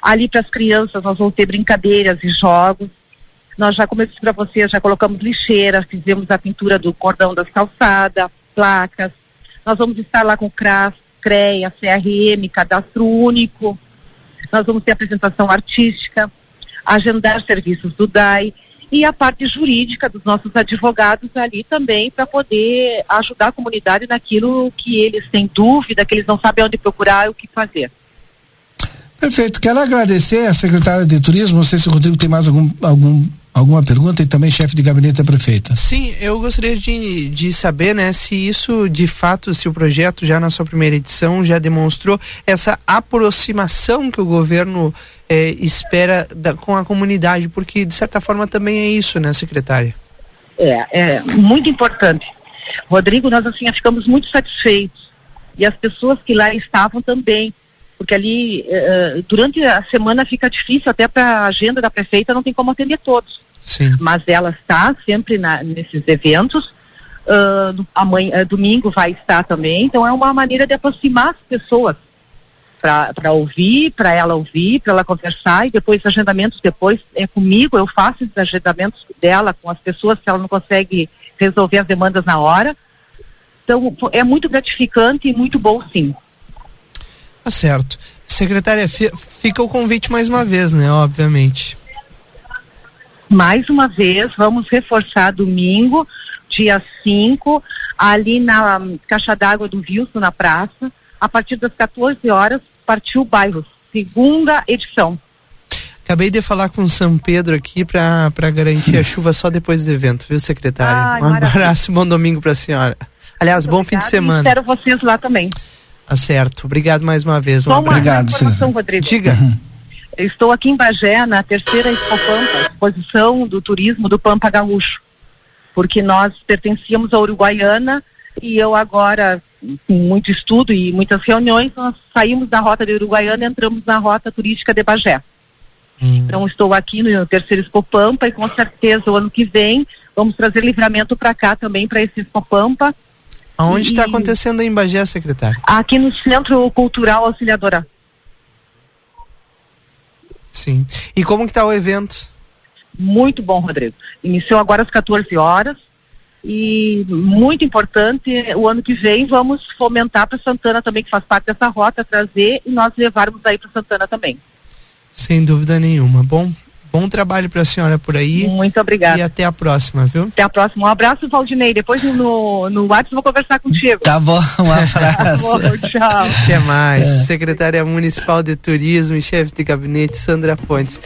Ali para as crianças nós vamos ter brincadeiras e jogos. Nós já, como eu disse para você, já colocamos lixeira, fizemos a pintura do cordão das calçadas, placas. Nós vamos estar lá com CRAS, CREA, CRM, cadastro único. Nós vamos ter apresentação artística, agendar serviços do DAI e a parte jurídica dos nossos advogados ali também para poder ajudar a comunidade naquilo que eles têm dúvida, que eles não sabem onde procurar e o que fazer. Perfeito. Quero agradecer a secretária de Turismo. Não sei se o Rodrigo tem mais algum, algum alguma pergunta e também chefe de gabinete da prefeita. Sim, eu gostaria de, de saber, né, se isso de fato, se o projeto já na sua primeira edição já demonstrou essa aproximação que o governo eh, espera da, com a comunidade, porque de certa forma também é isso, né, secretária? É, é muito importante. Rodrigo, nós assim ficamos muito satisfeitos e as pessoas que lá estavam também porque ali uh, durante a semana fica difícil até para a agenda da prefeita não tem como atender todos. Sim. Mas ela está sempre na, nesses eventos. Uh, amanhã, uh, domingo vai estar também. Então é uma maneira de aproximar as pessoas para ouvir, para ela ouvir, para ela conversar e depois agendamentos depois é comigo, eu faço esses agendamentos dela com as pessoas se ela não consegue resolver as demandas na hora. Então é muito gratificante e muito bom sim. Tá certo. Secretária, fica o convite mais uma vez, né? Obviamente mais uma vez, vamos reforçar domingo, dia 5, ali na caixa d'água do Wilson, na praça, a partir das 14 horas, partiu o bairro, segunda edição. Acabei de falar com o São Pedro aqui para garantir a chuva só depois do evento, viu, secretária? Ai, um abraço, bom domingo para a senhora. Aliás, Muito bom fim de semana. Espero vocês lá também. Tá certo. Obrigado mais uma vez. Um uma Obrigado, informação, Rodrigo. Diga. Estou aqui em Bagé, na terceira Expo Pampa, exposição do turismo do Pampa Gaúcho, porque nós pertencíamos à Uruguaiana e eu agora, com muito estudo e muitas reuniões, nós saímos da rota de Uruguaiana e entramos na rota turística de Bagé. Hum. Então estou aqui no terceiro Expo Pampa e com certeza o ano que vem vamos trazer livramento para cá também, para esse Expo Pampa. Aonde está acontecendo em Bagé, secretário? Aqui no Centro Cultural Auxiliadora. Sim. E como que está o evento? Muito bom, Rodrigo. Iniciou agora às 14 horas e muito importante, o ano que vem vamos fomentar para Santana também, que faz parte dessa rota, trazer e nós levarmos aí para Santana também. Sem dúvida nenhuma. Bom, Bom trabalho para a senhora por aí. Muito obrigada. E até a próxima, viu? Até a próxima. Um abraço, Valdinei. Depois no, no WhatsApp vou conversar contigo. Tá bom, um abraço. tá bom, tchau. Até mais. É. Secretária Municipal de Turismo e chefe de gabinete, Sandra Fontes.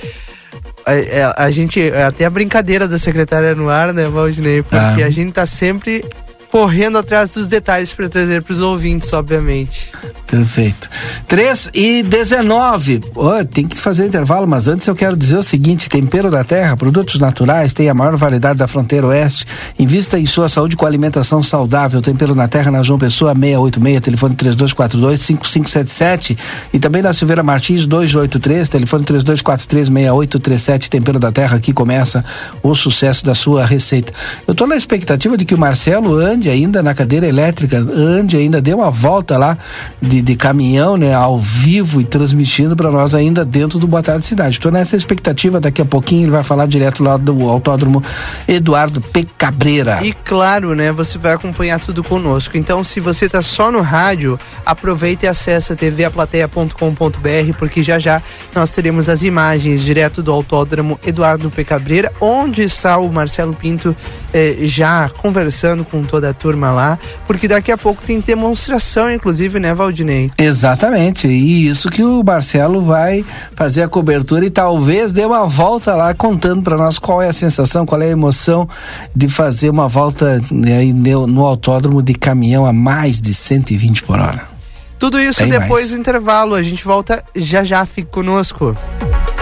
A, a, é, a, gente, é até a brincadeira da secretária no ar, né, Valdinei? Porque ah. a gente tá sempre correndo atrás dos detalhes para trazer para os ouvintes, obviamente. Perfeito. 3 e 19. Oh, tem que fazer o intervalo, mas antes eu quero dizer o seguinte: Tempero da Terra, produtos naturais, tem a maior variedade da fronteira oeste. Invista em sua saúde com alimentação saudável. Tempero na Terra, na João Pessoa, 686, telefone 3242-5577. E também na Silveira Martins, 283, telefone 3243-6837. Tempero da Terra, aqui começa o sucesso da sua receita. Eu estou na expectativa de que o Marcelo ande ainda na cadeira elétrica, ande ainda, dê uma volta lá de de, caminhão, né, ao vivo e transmitindo para nós ainda dentro do Boa Tarde Cidade. Estou nessa expectativa, daqui a pouquinho ele vai falar direto lá do Autódromo Eduardo P. Cabreira. E claro, né, você vai acompanhar tudo conosco. Então, se você está só no rádio, aproveita e acessa tvaplateia.com.br, porque já já nós teremos as imagens direto do Autódromo Eduardo P. Cabreira, onde está o Marcelo Pinto eh, já conversando com toda a turma lá, porque daqui a pouco tem demonstração, inclusive, né, Valdinei? Exatamente, e isso que o Marcelo vai fazer a cobertura e talvez dê uma volta lá contando para nós qual é a sensação, qual é a emoção de fazer uma volta né, no autódromo de caminhão a mais de 120 por hora. Tudo isso Tem depois mais. do intervalo. A gente volta já já. Fique conosco.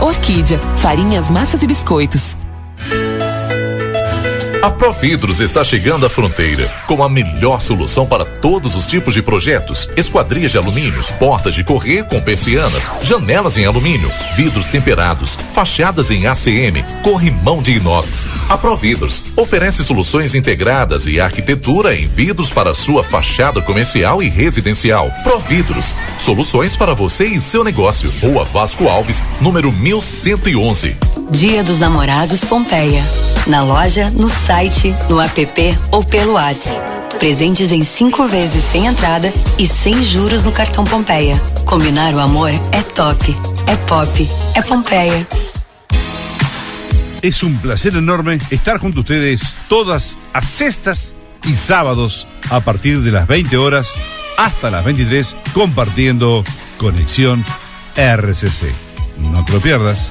Orquídea, farinhas, massas e biscoitos. A Providros está chegando à fronteira com a melhor solução para todos os tipos de projetos: esquadrias de alumínios, portas de correr com persianas, janelas em alumínio, vidros temperados, fachadas em ACM, corrimão de inox. A Providros oferece soluções integradas e arquitetura em vidros para sua fachada comercial e residencial. Providros, soluções para você e seu negócio. Rua Vasco Alves, número 1111. Dia dos Namorados Pompeia. Na loja, no site, no app ou pelo WhatsApp. Presentes em cinco vezes sem entrada e sem juros no cartão Pompeia. Combinar o amor é top, é pop, é Pompeia. Es un placer enorme estar junto a ustedes todas las sextas y sábados a partir de las 20 horas hasta las 23 compartiendo Conexión RCC. No te lo pierdas.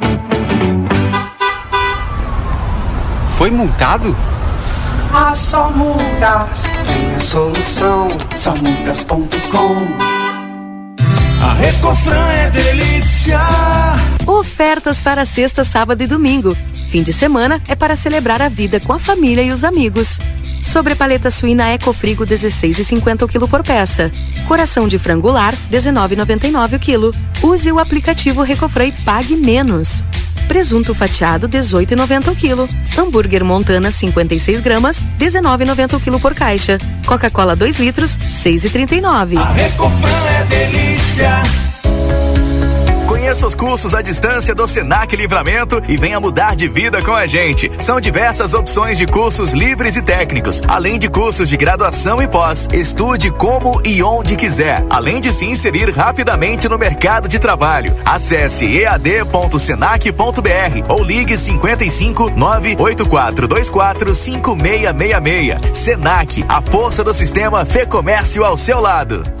Foi multado? Ah, só multas tem a solução. Só multas.com. A Recofran é delícia. Ofertas para sexta, sábado e domingo. Fim de semana é para celebrar a vida com a família e os amigos. Sobre paleta suína Ecofrigo 16,50 o quilo por peça. Coração de frango lar 19,99 o quilo. Use o aplicativo Recofran e pague menos. Presunto fatiado 18,90 o quilo. Hambúrguer Montana 56 gramas 19,90 o quilo por caixa. Coca-Cola 2 litros 6,39. A Recofran é delícia. Conheça os cursos à distância do Senac Livramento e venha mudar de vida com a gente. São diversas opções de cursos livres e técnicos, além de cursos de graduação e pós. Estude como e onde quiser, além de se inserir rapidamente no mercado de trabalho. Acesse ead.senac.br ou ligue 55 98424 5666. Senac, a força do sistema Fê Comércio ao seu lado.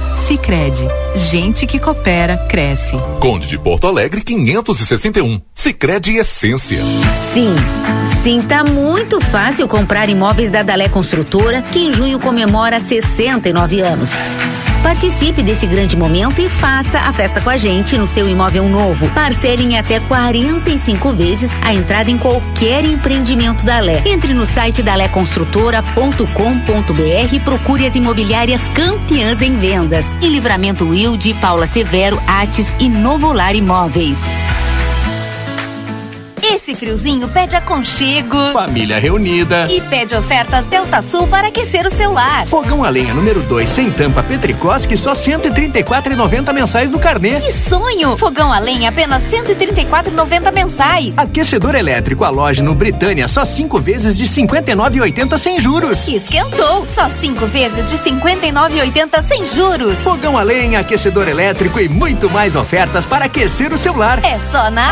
Sicredi, gente que coopera cresce. Conde de Porto Alegre 561. Sicredi Essência. Sim, sim, tá muito fácil comprar imóveis da Dalé Construtora, que em junho comemora 69 anos. Participe desse grande momento e faça a festa com a gente no seu imóvel novo. Parcele em até 45 vezes a entrada em qualquer empreendimento da Lé. Entre no site daléconstrutora.com.br e procure as imobiliárias campeãs em vendas. Em Livramento Wilde, Paula Severo, Ates e Novolar Imóveis. Esse friozinho pede aconchego. Família reunida. E pede ofertas Delta Sul para aquecer o seu lar. Fogão a lenha número 2 sem tampa Petricoski só 134,90 mensais no carnê. Que sonho! Fogão a lenha apenas 134,90 mensais. Aquecedor elétrico halógeno Britânia só 5 vezes de 59,80 sem juros. Que esquentou! Só 5 vezes de 59,80 sem juros. Fogão a lenha, aquecedor elétrico e muito mais ofertas para aquecer o seu lar. É só na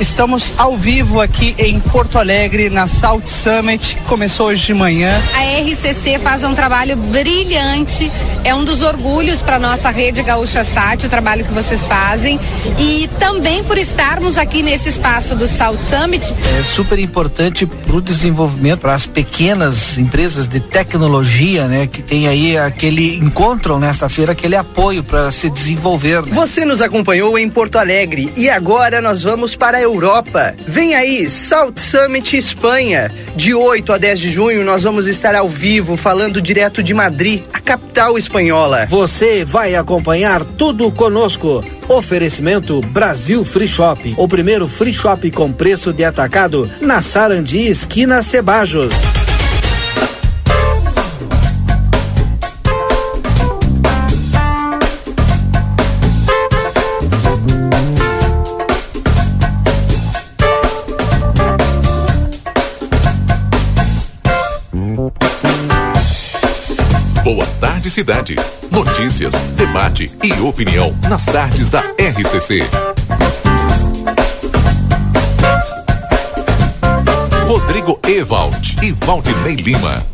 Estamos ao vivo aqui em Porto Alegre, na South Summit, que começou hoje de manhã. A RCC faz um trabalho brilhante, é um dos orgulhos para nossa rede Gaúcha Sat, o trabalho que vocês fazem. E também por estarmos aqui nesse espaço do South Summit. É super importante para o desenvolvimento, para as pequenas empresas de tecnologia, né? Que tem aí aquele, encontram nesta feira aquele apoio para se desenvolver. Né? Você nos acompanhou em Porto Alegre e agora nós vamos para a Europa. Vem aí, South Summit Espanha. De 8 a 10 de junho nós vamos estar ao vivo falando direto de Madrid, a capital espanhola. Você vai acompanhar tudo conosco. Oferecimento Brasil Free Shop, o primeiro free shop com preço de atacado na Sarandi, esquina Cebajos. Cidade. Notícias, debate e opinião nas tardes da RCC. Rodrigo Ewald e Valdinei Lima.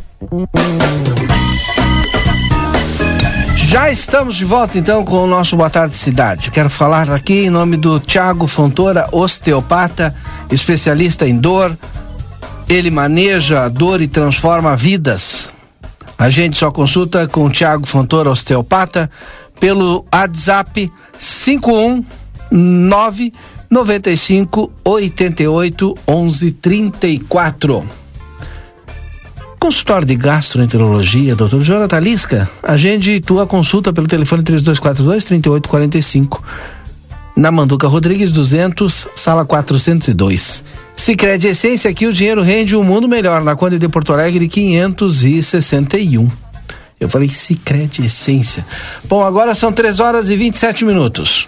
Já estamos de volta então com o nosso Boa Tarde Cidade. Quero falar aqui em nome do Tiago Fontoura, osteopata, especialista em dor. Ele maneja a dor e transforma vidas. A gente só consulta com o Tiago Fontoura, osteopata, pelo WhatsApp 519 95 88 11 34. Consultório de Gastroenterologia, Dr. Jonathan Lisca. Agende tua consulta pelo telefone 3242 3845. Na Manduca Rodrigues 200, sala 402. Sicredi Essência, aqui o dinheiro rende um mundo melhor. Na Conde de Porto Alegre 561. Eu falei Sicredi Essência. Bom, agora são 3 horas e 27 minutos.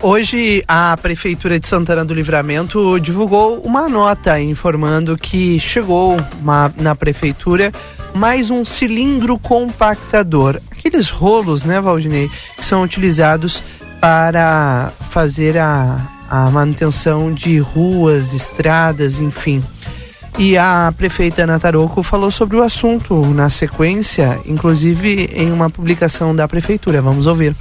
Hoje a Prefeitura de Santana do Livramento divulgou uma nota informando que chegou uma, na Prefeitura mais um cilindro compactador. Aqueles rolos, né, Valdinei, que são utilizados para fazer a, a manutenção de ruas, estradas, enfim. E a prefeita Ana Taroco falou sobre o assunto na sequência, inclusive em uma publicação da prefeitura. Vamos ouvir.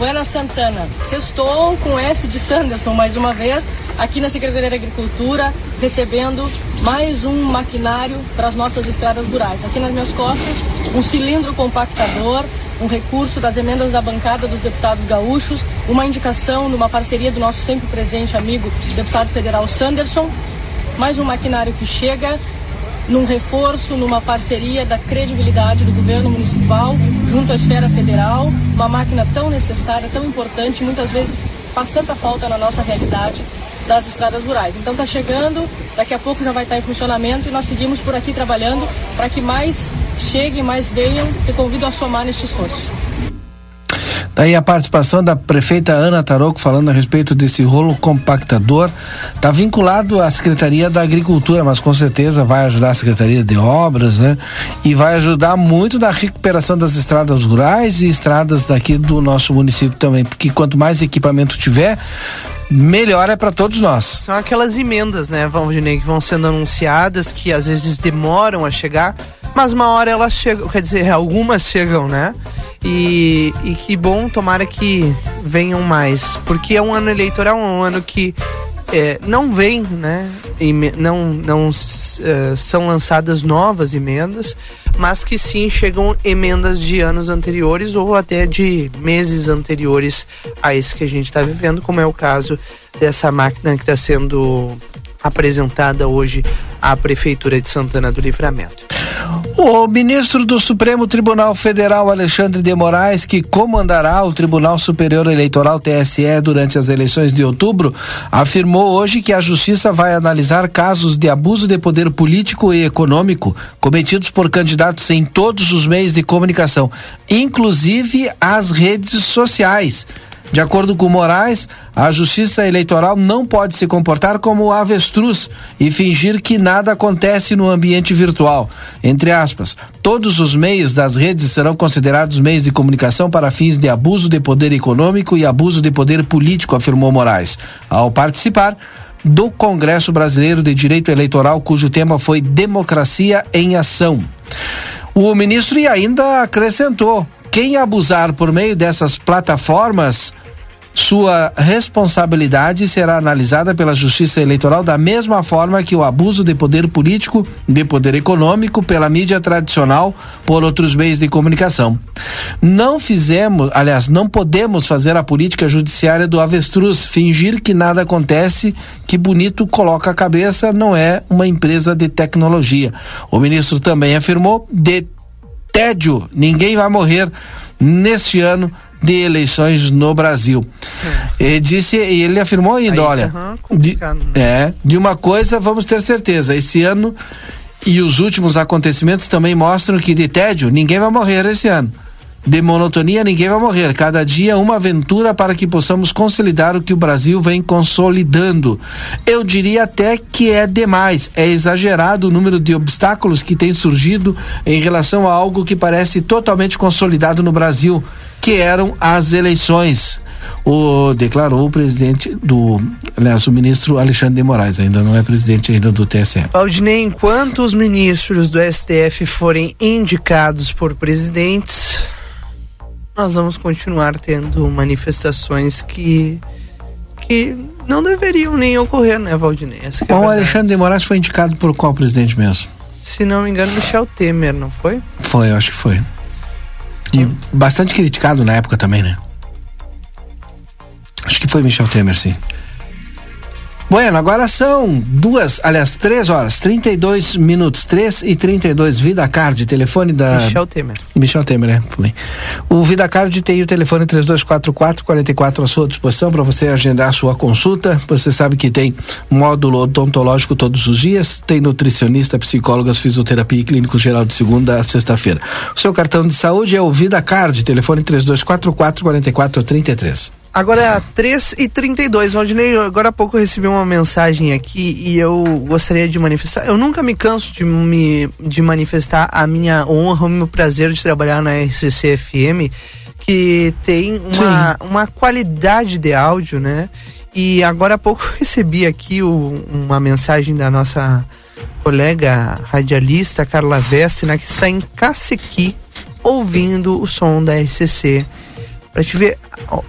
Buena Santana, sextou com S de Sanderson mais uma vez, aqui na Secretaria da Agricultura, recebendo mais um maquinário para as nossas estradas rurais. Aqui nas minhas costas, um cilindro compactador, um recurso das emendas da bancada dos deputados gaúchos, uma indicação numa parceria do nosso sempre presente amigo, deputado federal Sanderson, mais um maquinário que chega num reforço, numa parceria da credibilidade do governo municipal junto à esfera federal, uma máquina tão necessária, tão importante, muitas vezes faz tanta falta na nossa realidade das estradas rurais. Então está chegando, daqui a pouco já vai estar em funcionamento e nós seguimos por aqui trabalhando para que mais cheguem, mais venham e convido a somar neste esforço. Daí a participação da prefeita Ana Taroco falando a respeito desse rolo compactador. Está vinculado à Secretaria da Agricultura, mas com certeza vai ajudar a Secretaria de Obras, né? E vai ajudar muito na recuperação das estradas rurais e estradas daqui do nosso município também. Porque quanto mais equipamento tiver, melhor é para todos nós. São aquelas emendas, né, Valdinei, que vão sendo anunciadas, que às vezes demoram a chegar, mas uma hora elas chegam, quer dizer, algumas chegam, né? E, e que bom, tomara que venham mais, porque é um ano eleitoral, um ano que é, não vem, né? Não, não eh, são lançadas novas emendas, mas que sim chegam emendas de anos anteriores ou até de meses anteriores a esse que a gente está vivendo, como é o caso dessa máquina que está sendo apresentada hoje à Prefeitura de Santana do Livramento. O ministro do Supremo Tribunal Federal, Alexandre de Moraes, que comandará o Tribunal Superior Eleitoral TSE durante as eleições de outubro, afirmou hoje que a Justiça vai analisar casos de abuso de poder político e econômico cometidos por candidatos em todos os meios de comunicação, inclusive as redes sociais. De acordo com Moraes, a Justiça Eleitoral não pode se comportar como avestruz e fingir que nada acontece no ambiente virtual. Entre aspas, todos os meios das redes serão considerados meios de comunicação para fins de abuso de poder econômico e abuso de poder político, afirmou Moraes. Ao participar do Congresso Brasileiro de Direito Eleitoral, cujo tema foi Democracia em Ação. O ministro ainda acrescentou: quem abusar por meio dessas plataformas, sua responsabilidade será analisada pela Justiça Eleitoral da mesma forma que o abuso de poder político, de poder econômico pela mídia tradicional por outros meios de comunicação. Não fizemos, aliás, não podemos fazer a política judiciária do avestruz, fingir que nada acontece, que bonito coloca a cabeça, não é uma empresa de tecnologia. O ministro também afirmou de tédio, ninguém vai morrer neste ano de eleições no Brasil. Ele disse, e ele afirmou ainda, Aí, olha, de, né? é, de uma coisa vamos ter certeza, esse ano e os últimos acontecimentos também mostram que de tédio ninguém vai morrer esse ano. De monotonia ninguém vai morrer. Cada dia uma aventura para que possamos consolidar o que o Brasil vem consolidando. Eu diria até que é demais, é exagerado o número de obstáculos que tem surgido em relação a algo que parece totalmente consolidado no Brasil, que eram as eleições. O declarou o presidente do, aliás, o ministro Alexandre de Moraes, ainda não é presidente ainda do TSE. Valdinei, enquanto os ministros do STF forem indicados por presidentes, nós vamos continuar tendo manifestações que que não deveriam nem ocorrer, né, Valdinei? Essa que é o. Alexandre de Moraes foi indicado por qual presidente mesmo? Se não me engano, Michel Temer, não foi? Foi, eu acho que foi. E bastante criticado na época também, né? Acho que foi Michel Temer, sim. Bueno, agora são duas, aliás, três horas, 32 minutos, 3 e 32, Vida Card, telefone da. Michel Temer. Michel Temer, é, falei. O Vida Card tem o telefone 3244-44 à sua disposição para você agendar a sua consulta. Você sabe que tem módulo odontológico todos os dias, tem nutricionista, psicólogas, fisioterapia e clínico geral de segunda a sexta-feira. O seu cartão de saúde é o Vida Card, telefone 3244-4433. Agora é 3 e 32 Valdinei, agora há pouco eu recebi uma mensagem aqui e eu gostaria de manifestar. Eu nunca me canso de, me, de manifestar a minha honra, o meu prazer de trabalhar na RCC FM, que tem uma, uma qualidade de áudio, né? E agora há pouco eu recebi aqui o- uma mensagem da nossa colega radialista Carla Veste, né, que está em Cacequi ouvindo o som da RCC para te ver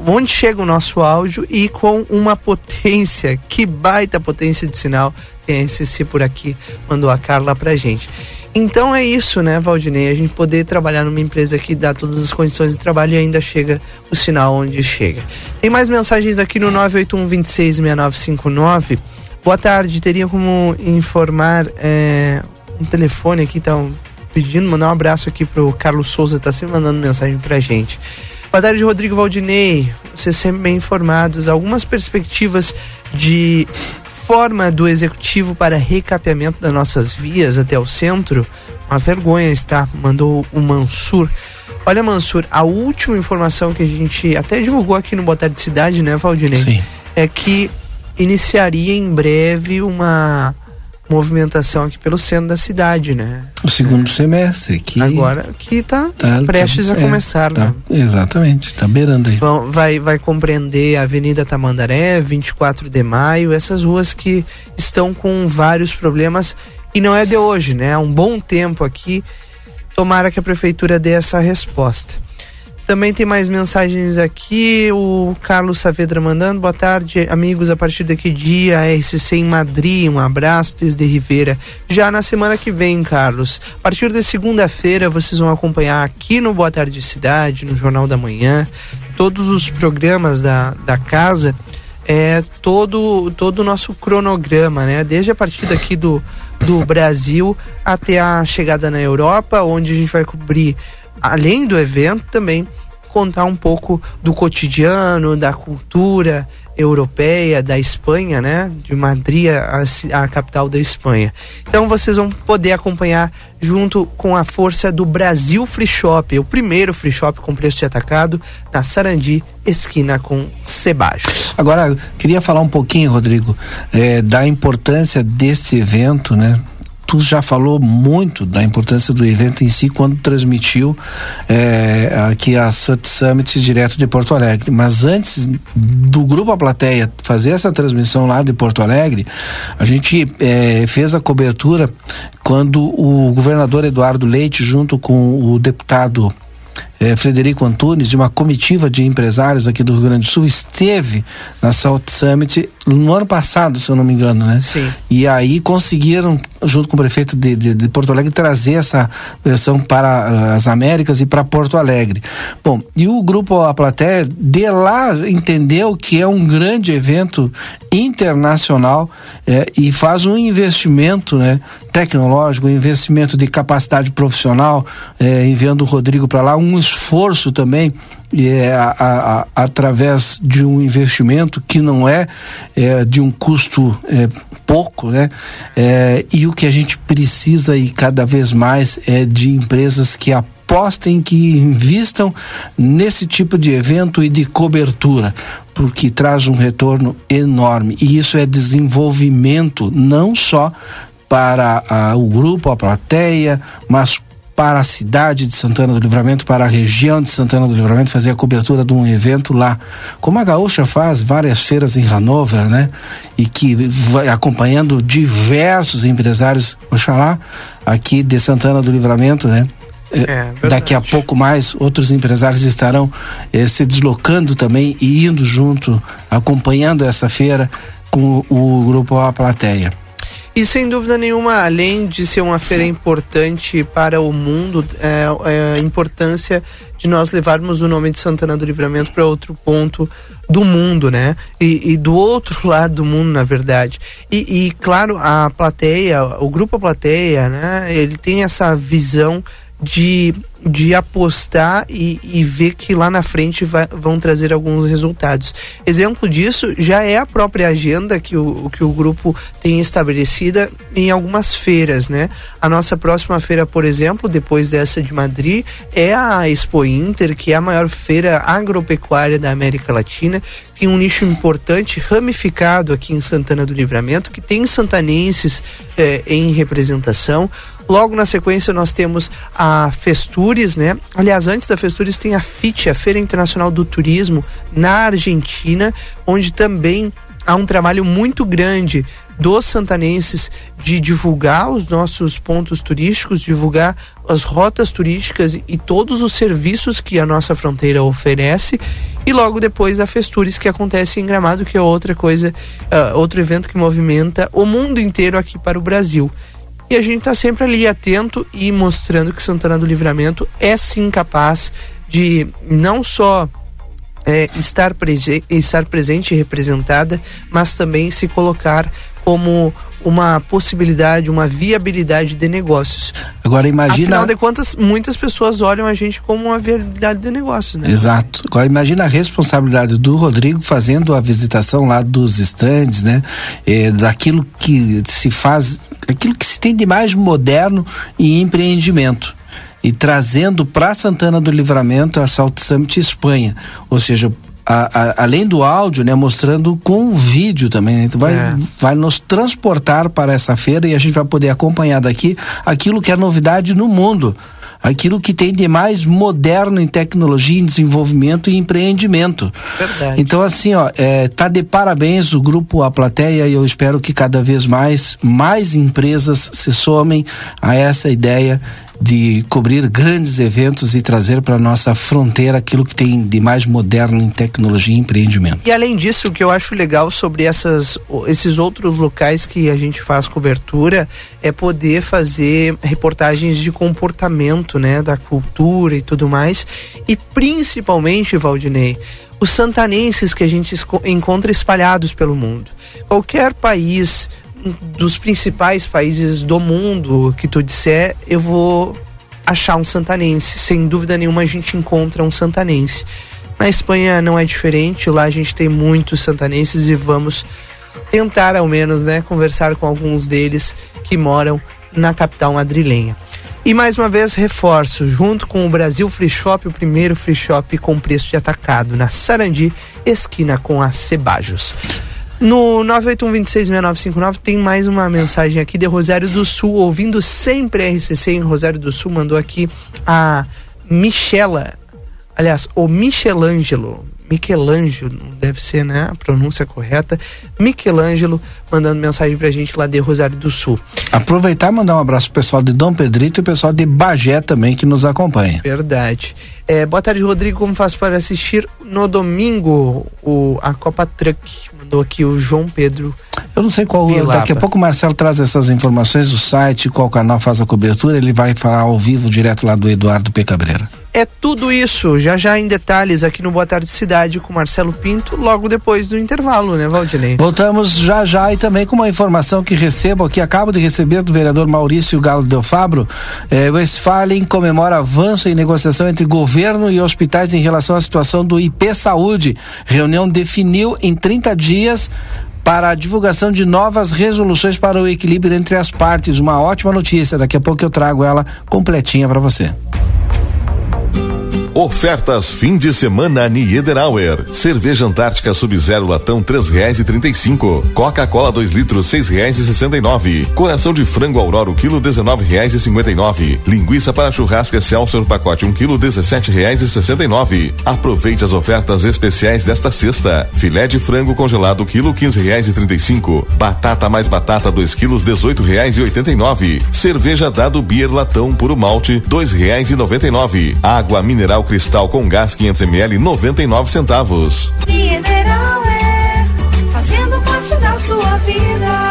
onde chega o nosso áudio e com uma potência, que baita potência de sinal tem SC por aqui, mandou a Carla pra gente. Então é isso, né, Valdinei? A gente poder trabalhar numa empresa que dá todas as condições de trabalho e ainda chega o sinal onde chega. Tem mais mensagens aqui no 981 266959. Boa tarde, teria como informar é, um telefone aqui, um- pedindo, mandar um abraço aqui pro Carlos Souza, tá sempre mandando mensagem pra gente. Boa tarde, Rodrigo Valdinei. Vocês sempre bem informados. Algumas perspectivas de forma do executivo para recapeamento das nossas vias até o centro. Uma vergonha está, mandou o Mansur. Olha, Mansur, a última informação que a gente até divulgou aqui no Boa Tarde Cidade, né, Valdinei? Sim. É que iniciaria em breve uma movimentação aqui pelo centro da cidade, né? O segundo semestre, que. Agora que está tá- prestes tá- a é, começar, tá- né? Exatamente, tá beirando aí. Vai, vai compreender a Avenida Tamandaré, 24 de maio, essas ruas que estão com vários problemas e não é de hoje, né? Há um bom tempo aqui. Tomara que a prefeitura dê essa resposta. Também tem mais mensagens aqui. O Carlos Saavedra mandando. Boa tarde, amigos. A partir daqui dia RCC em Madrid. Um abraço desde Rivera. Já na semana que vem, Carlos. A partir de segunda-feira vocês vão acompanhar aqui no Boa Tarde Cidade, no Jornal da Manhã, todos os programas da, da casa. É todo todo o nosso cronograma, né? Desde a partir daqui do, do Brasil até a chegada na Europa, onde a gente vai cobrir além do evento, também contar um pouco do cotidiano, da cultura europeia, da Espanha, né? De Madrid, a, a, capital da Espanha. Então vocês vão poder acompanhar junto com a força do Brasil Free Shop, o primeiro free shop com preço de atacado na Sarandi, esquina com Sebajos. Agora, queria falar um pouquinho, Rodrigo, é, da importância desse evento, né? Tu já falou muito da importância do evento em si quando transmitiu é, aqui a Sut Summit direto de Porto Alegre. Mas antes do grupo A Plateia fazer essa transmissão lá de Porto Alegre, a gente é, fez a cobertura quando o governador Eduardo Leite, junto com o deputado eh, Frederico Antunes, de uma comitiva de empresários aqui do Rio Grande do Sul, esteve na Salt Summit no ano passado, se eu não me engano, né? Sim. E aí conseguiram, junto com o prefeito de, de, de Porto Alegre, trazer essa versão para uh, as Américas e para Porto Alegre. Bom, e o grupo A Plateia, de lá, entendeu que é um grande evento internacional eh, e faz um investimento né, tecnológico, um investimento de capacidade profissional, eh, enviando o Rodrigo para lá, um esforço também é, a, a, através de um investimento que não é, é de um custo é, pouco, né? É, e o que a gente precisa e cada vez mais é de empresas que apostem, que invistam nesse tipo de evento e de cobertura, porque traz um retorno enorme. E isso é desenvolvimento não só para a, o grupo, a plateia, mas para a cidade de Santana do Livramento, para a região de Santana do Livramento, fazer a cobertura de um evento lá. Como a Gaúcha faz várias feiras em Hanover, né? E que vai acompanhando diversos empresários, oxalá, aqui de Santana do Livramento, né? É, é Daqui a pouco mais outros empresários estarão eh, se deslocando também e indo junto, acompanhando essa feira com o grupo A Plateia. E sem dúvida nenhuma, além de ser uma feira importante para o mundo, é, é a importância de nós levarmos o nome de Santana do Livramento para outro ponto do mundo, né? E, e, do outro lado do mundo, na verdade. E, e, claro, a plateia, o grupo Plateia, né? Ele tem essa visão de de apostar e, e ver que lá na frente vai, vão trazer alguns resultados. Exemplo disso já é a própria agenda que o, que o grupo tem estabelecida em algumas feiras, né? A nossa próxima feira, por exemplo, depois dessa de Madrid, é a Expo Inter, que é a maior feira agropecuária da América Latina, tem um nicho importante, ramificado aqui em Santana do Livramento, que tem santanenses eh, em representação. Logo na sequência nós temos a Festures, né? Aliás, antes da Festures tem a FIT, a Feira Internacional do Turismo, na Argentina, onde também há um trabalho muito grande dos santanenses de divulgar os nossos pontos turísticos, divulgar as rotas turísticas e todos os serviços que a nossa fronteira oferece. E logo depois a Festures que acontece em Gramado, que é outra coisa, uh, outro evento que movimenta o mundo inteiro aqui para o Brasil. E a gente está sempre ali atento e mostrando que Santana do Livramento é sim capaz de não só é, estar, prese estar presente e representada, mas também se colocar como uma possibilidade, uma viabilidade de negócios. Agora imagina. Afinal de contas, muitas pessoas olham a gente como uma viabilidade de negócios, né? Exato. Agora imagina a responsabilidade do Rodrigo fazendo a visitação lá dos estandes, né? É, daquilo que se faz, aquilo que se tem de mais moderno e empreendimento e trazendo para Santana do Livramento a Salt Summit Espanha, ou seja, a, a, além do áudio, né, mostrando com vídeo também. Né? Então vai, é. vai nos transportar para essa feira e a gente vai poder acompanhar daqui aquilo que é novidade no mundo. Aquilo que tem de mais moderno em tecnologia, em desenvolvimento e empreendimento. Verdade. Então, assim, ó, é, tá de parabéns o grupo A Plateia e eu espero que cada vez mais, mais empresas se somem a essa ideia de cobrir grandes eventos e trazer para nossa fronteira aquilo que tem de mais moderno em tecnologia e empreendimento. E além disso, o que eu acho legal sobre essas, esses outros locais que a gente faz cobertura é poder fazer reportagens de comportamento, né, da cultura e tudo mais. E principalmente, Valdinei, os santanenses que a gente encontra espalhados pelo mundo. Qualquer país dos principais países do mundo que tu disser, eu vou achar um santanense. Sem dúvida nenhuma a gente encontra um santanense. Na Espanha não é diferente, lá a gente tem muitos santanenses e vamos tentar ao menos, né, conversar com alguns deles que moram na capital madrilenha. E mais uma vez reforço, junto com o Brasil Free Shop, o primeiro free shop com preço de atacado na Sarandi, esquina com a Cebajos. No 981266959 tem mais uma mensagem aqui de Rosário do Sul, ouvindo sempre RCC em Rosário do Sul, mandou aqui a Michela, aliás, o Michelangelo, Michelangelo, deve ser né, a pronúncia correta, Michelangelo mandando mensagem pra gente lá de Rosário do Sul. Aproveitar e mandar um abraço pro pessoal de Dom Pedrito e o pessoal de Bagé também que nos acompanha. Verdade. É, boa tarde, Rodrigo. Como faço para assistir no domingo o, a Copa Truck? Mandou aqui o João Pedro. Eu não sei qual. Vilapa. Daqui a pouco o Marcelo traz essas informações, o site, qual canal faz a cobertura. Ele vai falar ao vivo, direto lá do Eduardo P. Cabreira. É tudo isso, já já em detalhes aqui no Boa Tarde Cidade com Marcelo Pinto, logo depois do intervalo, né, Valdinei? Voltamos já já e também com uma informação que recebo aqui, acabo de receber do vereador Maurício Galo Del Fabro. Eh, o Westfalen comemora avanço em negociação entre governo e hospitais em relação à situação do IP Saúde. Reunião definiu em 30 dias para a divulgação de novas resoluções para o equilíbrio entre as partes. Uma ótima notícia. Daqui a pouco eu trago ela completinha para você. Ofertas fim de semana Niederauer. Cerveja Antártica Sub-Zero latão três reais e trinta e cinco. Coca-Cola 2 litros seis reais e sessenta e nove. Coração de frango Aurora o quilo dezenove reais e cinquenta e nove. Linguiça para churrasco Excelsior pacote um quilo dezessete reais e sessenta e nove. Aproveite as ofertas especiais desta sexta. Filé de frango congelado quilo quinze reais e trinta e cinco. Batata mais batata 2 quilos dezoito reais e oitenta e nove. Cerveja Dado Beer latão puro malte dois reais e noventa e nove. Água mineral cristal com gás 500 ml 99 centavos. Mineral é fazendo parte da sua vida.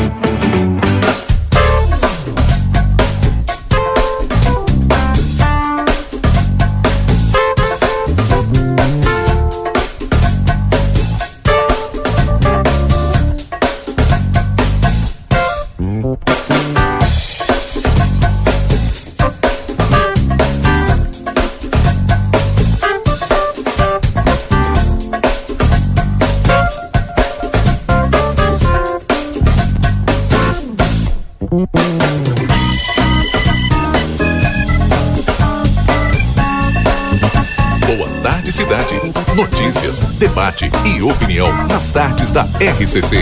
RCC.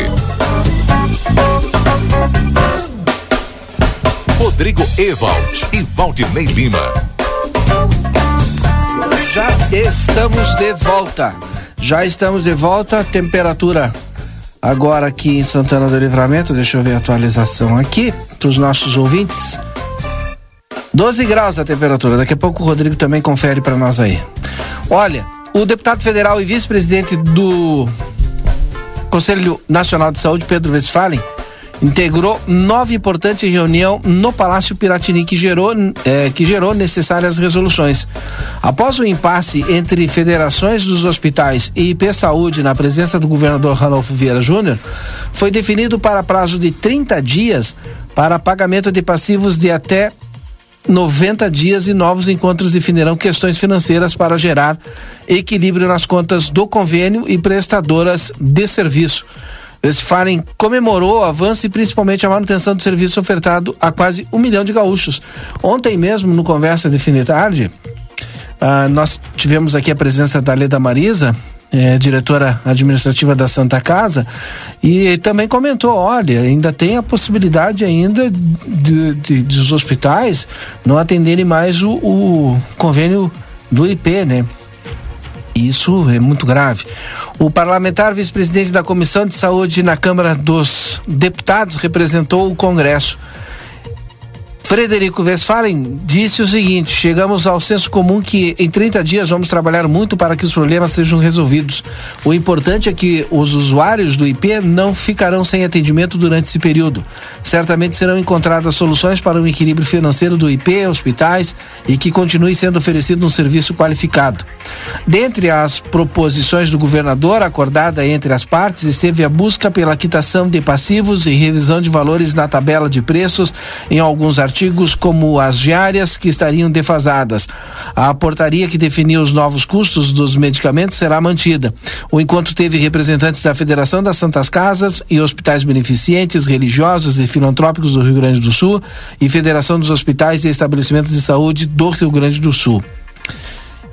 Rodrigo Ewald e Valdinei Lima. Já estamos de volta. Já estamos de volta. Temperatura agora aqui em Santana do Livramento. Deixa eu ver a atualização aqui para os nossos ouvintes. 12 graus a temperatura. Daqui a pouco o Rodrigo também confere para nós aí. Olha, o deputado federal e vice-presidente do Conselho Nacional de Saúde, Pedro Westphalen, integrou nova importante reunião no Palácio Piratini que gerou, eh, que gerou necessárias resoluções. Após o impasse entre federações dos hospitais e IP Saúde na presença do governador Ranolfo Vieira Júnior, foi definido para prazo de 30 dias para pagamento de passivos de até 90 dias e novos encontros definirão questões financeiras para gerar equilíbrio nas contas do convênio e prestadoras de serviço. Westphalen comemorou o avanço e principalmente a manutenção do serviço ofertado a quase um milhão de gaúchos. Ontem mesmo, no Conversa de Fim de Tarde, ah, nós tivemos aqui a presença da Leda Marisa, é, diretora administrativa da Santa Casa, e também comentou, olha, ainda tem a possibilidade ainda de, de, de os hospitais não atenderem mais o, o convênio do IP, né? Isso é muito grave. O parlamentar vice-presidente da Comissão de Saúde na Câmara dos Deputados representou o Congresso. Frederico Westphalen disse o seguinte: chegamos ao senso comum que em 30 dias vamos trabalhar muito para que os problemas sejam resolvidos. O importante é que os usuários do IP não ficarão sem atendimento durante esse período. Certamente serão encontradas soluções para o equilíbrio financeiro do IP, hospitais e que continue sendo oferecido um serviço qualificado. Dentre as proposições do governador acordada entre as partes esteve a busca pela quitação de passivos e revisão de valores na tabela de preços em alguns artigos como as diárias que estariam defasadas. A portaria que definiu os novos custos dos medicamentos será mantida. O encontro teve representantes da Federação das Santas Casas e Hospitais Beneficentes, Religiosos e Filantrópicos do Rio Grande do Sul e Federação dos Hospitais e Estabelecimentos de Saúde do Rio Grande do Sul.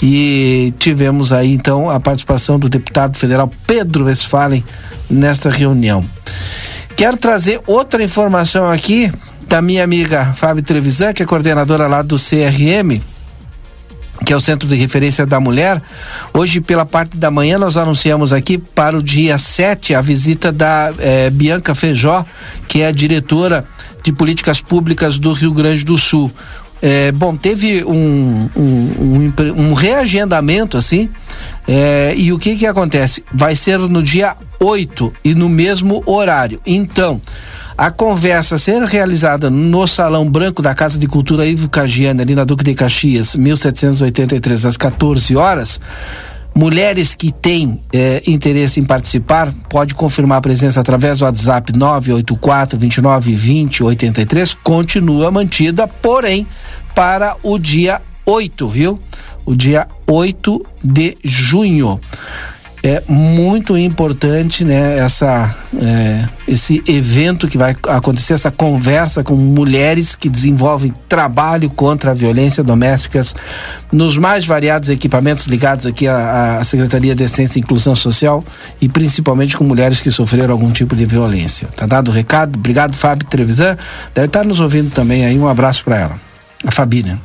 E tivemos aí então a participação do deputado federal Pedro Westphalen nesta reunião. Quero trazer outra informação aqui da minha amiga Fábio Trevisan, que é coordenadora lá do CRM, que é o Centro de Referência da Mulher. Hoje, pela parte da manhã, nós anunciamos aqui para o dia 7 a visita da eh, Bianca Feijó, que é a diretora de políticas públicas do Rio Grande do Sul. É, bom, teve um, um, um, um reagendamento assim, é, e o que que acontece? Vai ser no dia 8 e no mesmo horário. Então, a conversa ser realizada no Salão Branco da Casa de Cultura Ivo Cagiane, ali na Duque de Caxias, 1783, às 14 horas. Mulheres que têm eh, interesse em participar, pode confirmar a presença através do WhatsApp 984 29 20 83, continua mantida, porém, para o dia 8, viu? O dia 8 de junho. É muito importante né essa é, esse evento que vai acontecer essa conversa com mulheres que desenvolvem trabalho contra a violência doméstica nos mais variados equipamentos ligados aqui à, à Secretaria de Assistência e Inclusão Social e principalmente com mulheres que sofreram algum tipo de violência. Tá dado o recado? Obrigado Fábio Trevisan. Deve estar nos ouvindo também aí. Um abraço para ela. A Fabi né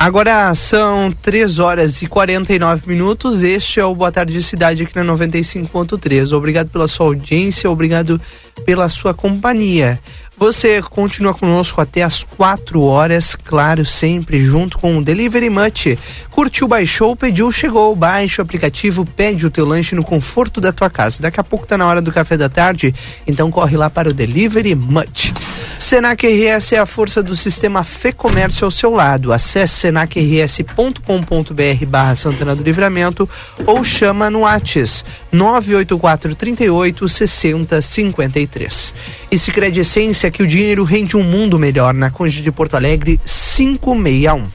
Agora são 3 horas e 49 minutos. Este é o Boa Tarde Cidade aqui na 95.3. Obrigado pela sua audiência, obrigado pela sua companhia. Você continua conosco até as 4 horas, claro, sempre junto com o Delivery Much. Curtiu, baixou, pediu, chegou. Baixa o aplicativo, pede o teu lanche no conforto da tua casa. Daqui a pouco tá na hora do café da tarde, então corre lá para o Delivery Much. Senac RS é a força do sistema Fê Comércio ao seu lado. Acesse senacrs.com.br barra Santana do Livramento ou chama no Whats 984 38 60 53. E se crede essência que o dinheiro rende um mundo melhor na Conde de Porto Alegre 561.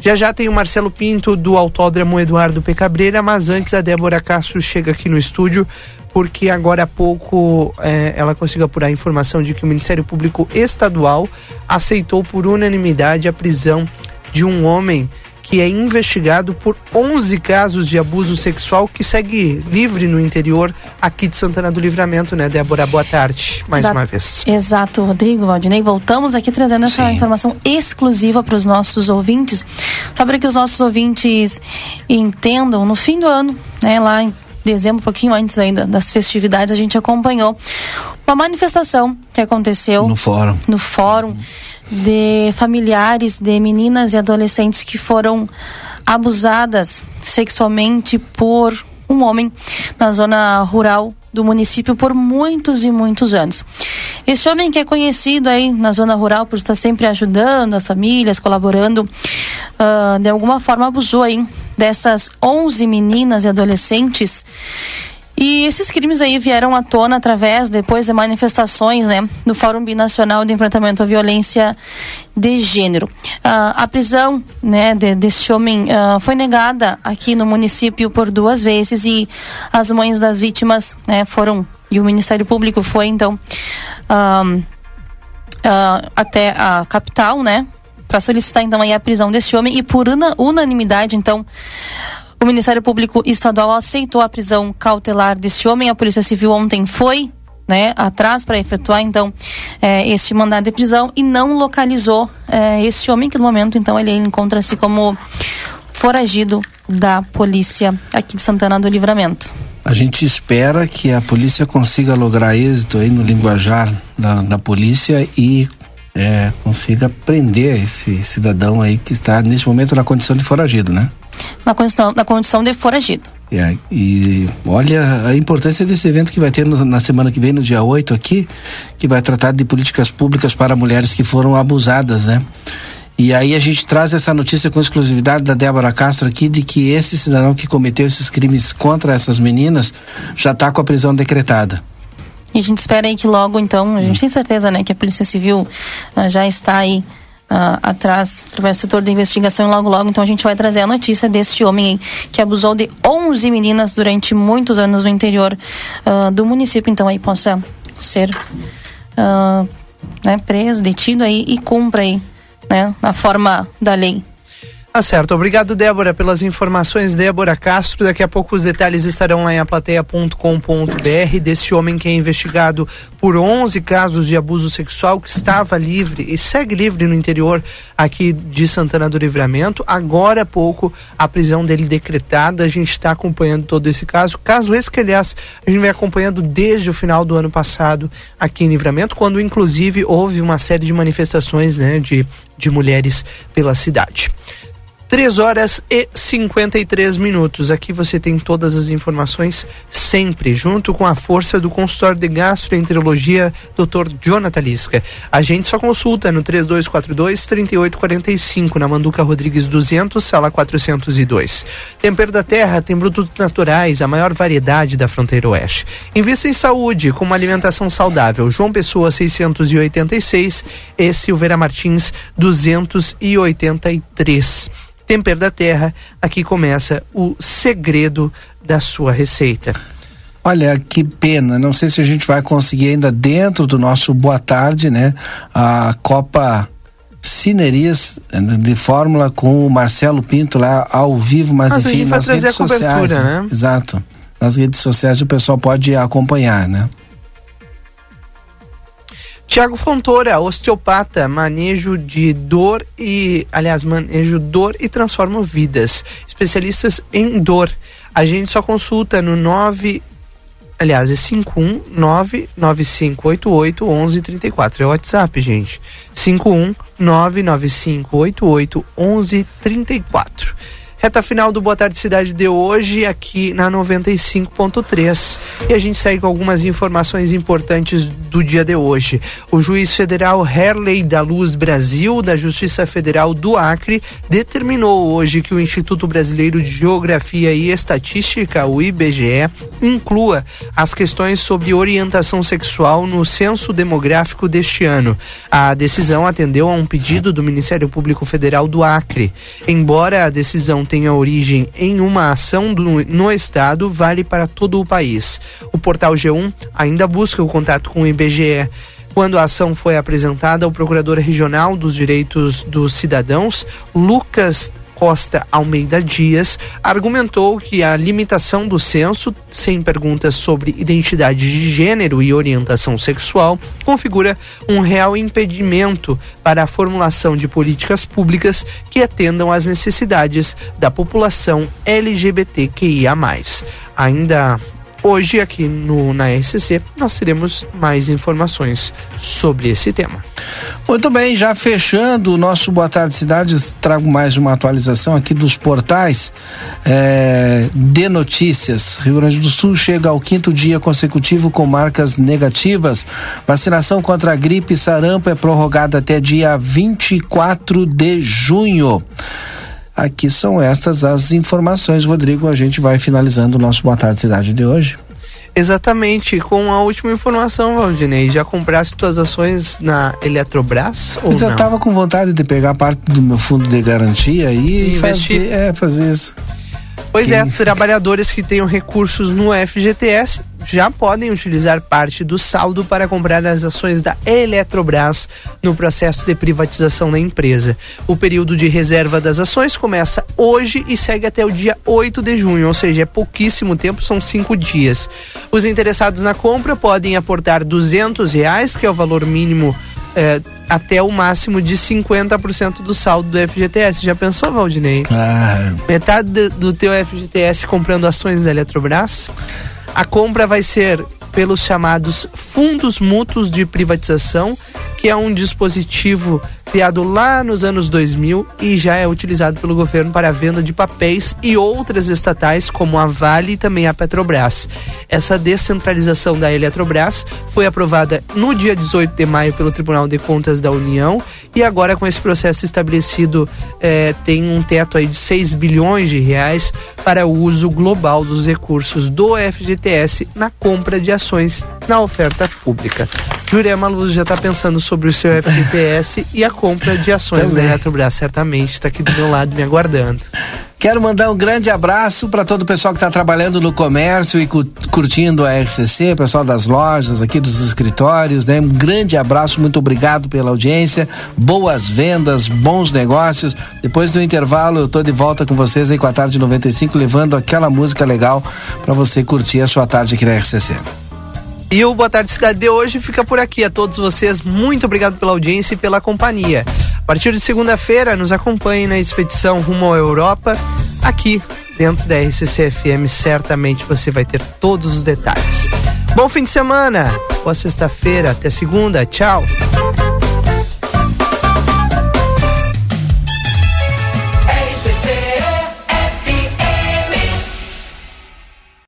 Já já tem o Marcelo Pinto do Autódromo Eduardo P. Cabreira, mas antes a Débora Castro chega aqui no estúdio porque agora há pouco eh, ela conseguiu apurar a informação de que o Ministério Público Estadual aceitou por unanimidade a prisão de um homem que é investigado por 11 casos de abuso sexual que segue livre no interior aqui de Santana do Livramento, né, Débora? Boa tarde, mais Exato. uma vez. Exato, Rodrigo, Valdinei. Voltamos aqui trazendo essa Sim. informação exclusiva para os nossos ouvintes. Só para que os nossos ouvintes entendam, no fim do ano, né, lá em dezembro, um pouquinho antes ainda das festividades, a gente acompanhou uma manifestação que aconteceu no fórum no fórum de familiares de meninas e adolescentes que foram abusadas sexualmente por um homem na zona rural do município por muitos e muitos anos. Esse homem que é conhecido aí na zona rural por estar sempre ajudando as famílias, colaborando, ah, de alguma forma abusou aí dessas 11 meninas e adolescentes e esses crimes aí vieram à tona através, depois de manifestações, né, no Fórum Binacional de Enfrentamento à Violência de Gênero. Ah, a prisão, né, de, desse homem ah, foi negada aqui no município por duas vezes e as mães das vítimas, né, foram e o Ministério Público foi então ah, até a capital, né, para solicitar então aí a prisão desse homem e por una- unanimidade então o Ministério Público Estadual aceitou a prisão cautelar desse homem. A Polícia Civil ontem foi né, atrás para efetuar então eh, este mandado de prisão e não localizou eh, esse homem que no momento então ele encontra-se como foragido da polícia aqui de Santana do Livramento. A gente espera que a polícia consiga lograr êxito aí no linguajar da, da polícia e é, consiga prender esse cidadão aí que está nesse momento na condição de foragido, né? Na condição, na condição de foragido. É, e olha a importância desse evento que vai ter no- na semana que vem, no dia 8 aqui, que vai tratar de políticas públicas para mulheres que foram abusadas, né? E aí a gente traz essa notícia com exclusividade da Débora Castro aqui de que esse cidadão que cometeu esses crimes contra essas meninas já está com a prisão decretada. E a gente espera aí que logo, então, a gente tem certeza, né, que a Polícia Civil ah, já está aí ah, atrás, através do setor de investigação, e logo, logo, então a gente vai trazer a notícia deste homem que abusou de 11 meninas durante muitos anos no interior ah, do município, então aí possa ser ah, né, preso, detido aí e cumpra aí, né, na forma da lei. Tá certo. Obrigado, Débora, pelas informações. Débora Castro. Daqui a pouco os detalhes estarão lá em aplateia.com.br desse homem que é investigado por 11 casos de abuso sexual, que estava livre e segue livre no interior aqui de Santana do Livramento. Agora há pouco a prisão dele decretada. A gente está acompanhando todo esse caso. Caso esse que, aliás, a gente vem acompanhando desde o final do ano passado aqui em Livramento, quando inclusive houve uma série de manifestações né, de, de mulheres pela cidade. 3 horas e 53 minutos. Aqui você tem todas as informações sempre, junto com a força do consultório de gastroenterologia Dr. Jonathan Lisca. A gente só consulta no 3242 3845 na Manduca Rodrigues 200, sala 402. Tempero da Terra tem produtos naturais, a maior variedade da fronteira oeste. Invista em saúde com uma alimentação saudável. João Pessoa 686 e Silveira Martins 283. Tempero da Terra, aqui começa o segredo da sua receita. Olha, que pena. Não sei se a gente vai conseguir ainda dentro do nosso Boa Tarde, né? A Copa Cinerias de Fórmula com o Marcelo Pinto lá ao vivo, mas, mas enfim, nas redes sociais. Né? né? Exato. Nas redes sociais o pessoal pode acompanhar, né? Tiago Fontoura, osteopata, manejo de dor e, aliás, manejo dor e transforma vidas. Especialistas em dor. A gente só consulta no 9 aliás, é 51995881134. É o WhatsApp, gente. 51995881134. Reta final do Boa Tarde Cidade de hoje, aqui na 95.3. E a gente segue com algumas informações importantes do dia de hoje. O juiz federal Herley da Luz Brasil, da Justiça Federal do Acre, determinou hoje que o Instituto Brasileiro de Geografia e Estatística, o IBGE, inclua as questões sobre orientação sexual no censo demográfico deste ano. A decisão atendeu a um pedido do Ministério Público Federal do Acre. Embora a decisão tenha origem em uma ação do, no Estado vale para todo o país. O portal G1 ainda busca o contato com o IBGE. Quando a ação foi apresentada ao Procurador Regional dos Direitos dos Cidadãos, Lucas Costa Almeida Dias argumentou que a limitação do censo, sem perguntas sobre identidade de gênero e orientação sexual, configura um real impedimento para a formulação de políticas públicas que atendam às necessidades da população LGBTQIA. Ainda Hoje, aqui no, na SC, nós teremos mais informações sobre esse tema. Muito bem, já fechando o nosso Boa Tarde Cidades, trago mais uma atualização aqui dos portais é, de notícias. Rio Grande do Sul chega ao quinto dia consecutivo com marcas negativas. Vacinação contra a gripe e sarampo é prorrogada até dia 24 de junho. Aqui são estas as informações, Rodrigo. A gente vai finalizando o nosso Boa Tarde Cidade de hoje. Exatamente, com a última informação, Valdinei, já compraste tuas ações na Eletrobras ou Mas não? eu tava com vontade de pegar parte do meu fundo de garantia e, e fazer, é, fazer isso. Pois que... é, trabalhadores que tenham recursos no FGTS já podem utilizar parte do saldo para comprar as ações da Eletrobras no processo de privatização da empresa. O período de reserva das ações começa hoje e segue até o dia 8 de junho, ou seja, é pouquíssimo tempo, são cinco dias. Os interessados na compra podem aportar duzentos reais, que é o valor mínimo é, até o máximo de 50% do saldo do FGTS. Já pensou, Valdinei? Ah. Metade do, do teu FGTS comprando ações da Eletrobras? A compra vai ser pelos chamados fundos mútuos de privatização, que é um dispositivo criado lá nos anos 2000 e já é utilizado pelo governo para a venda de papéis e outras estatais, como a Vale e também a Petrobras. Essa descentralização da Eletrobras foi aprovada no dia 18 de maio pelo Tribunal de Contas da União e agora com esse processo estabelecido eh, tem um teto aí de 6 bilhões de reais para o uso global dos recursos do FGTS na compra de ações na oferta pública. Jurema Luz já está pensando sobre o seu FGTS e a compra de ações da Eletrobras, certamente está aqui do meu lado me aguardando. Quero mandar um grande abraço para todo o pessoal que está trabalhando no comércio e cu curtindo a RCC, pessoal das lojas, aqui dos escritórios, né? Um grande abraço, muito obrigado pela audiência, boas vendas, bons negócios. Depois do intervalo, eu tô de volta com vocês aí com a tarde 95, levando aquela música legal para você curtir a sua tarde aqui na RCC. E o Boa Tarde Cidade de hoje fica por aqui. A todos vocês, muito obrigado pela audiência e pela companhia. A partir de segunda-feira, nos acompanhe na expedição rumo à Europa, aqui dentro da RCC FM. Certamente você vai ter todos os detalhes. Bom fim de semana, boa sexta-feira, até segunda, tchau.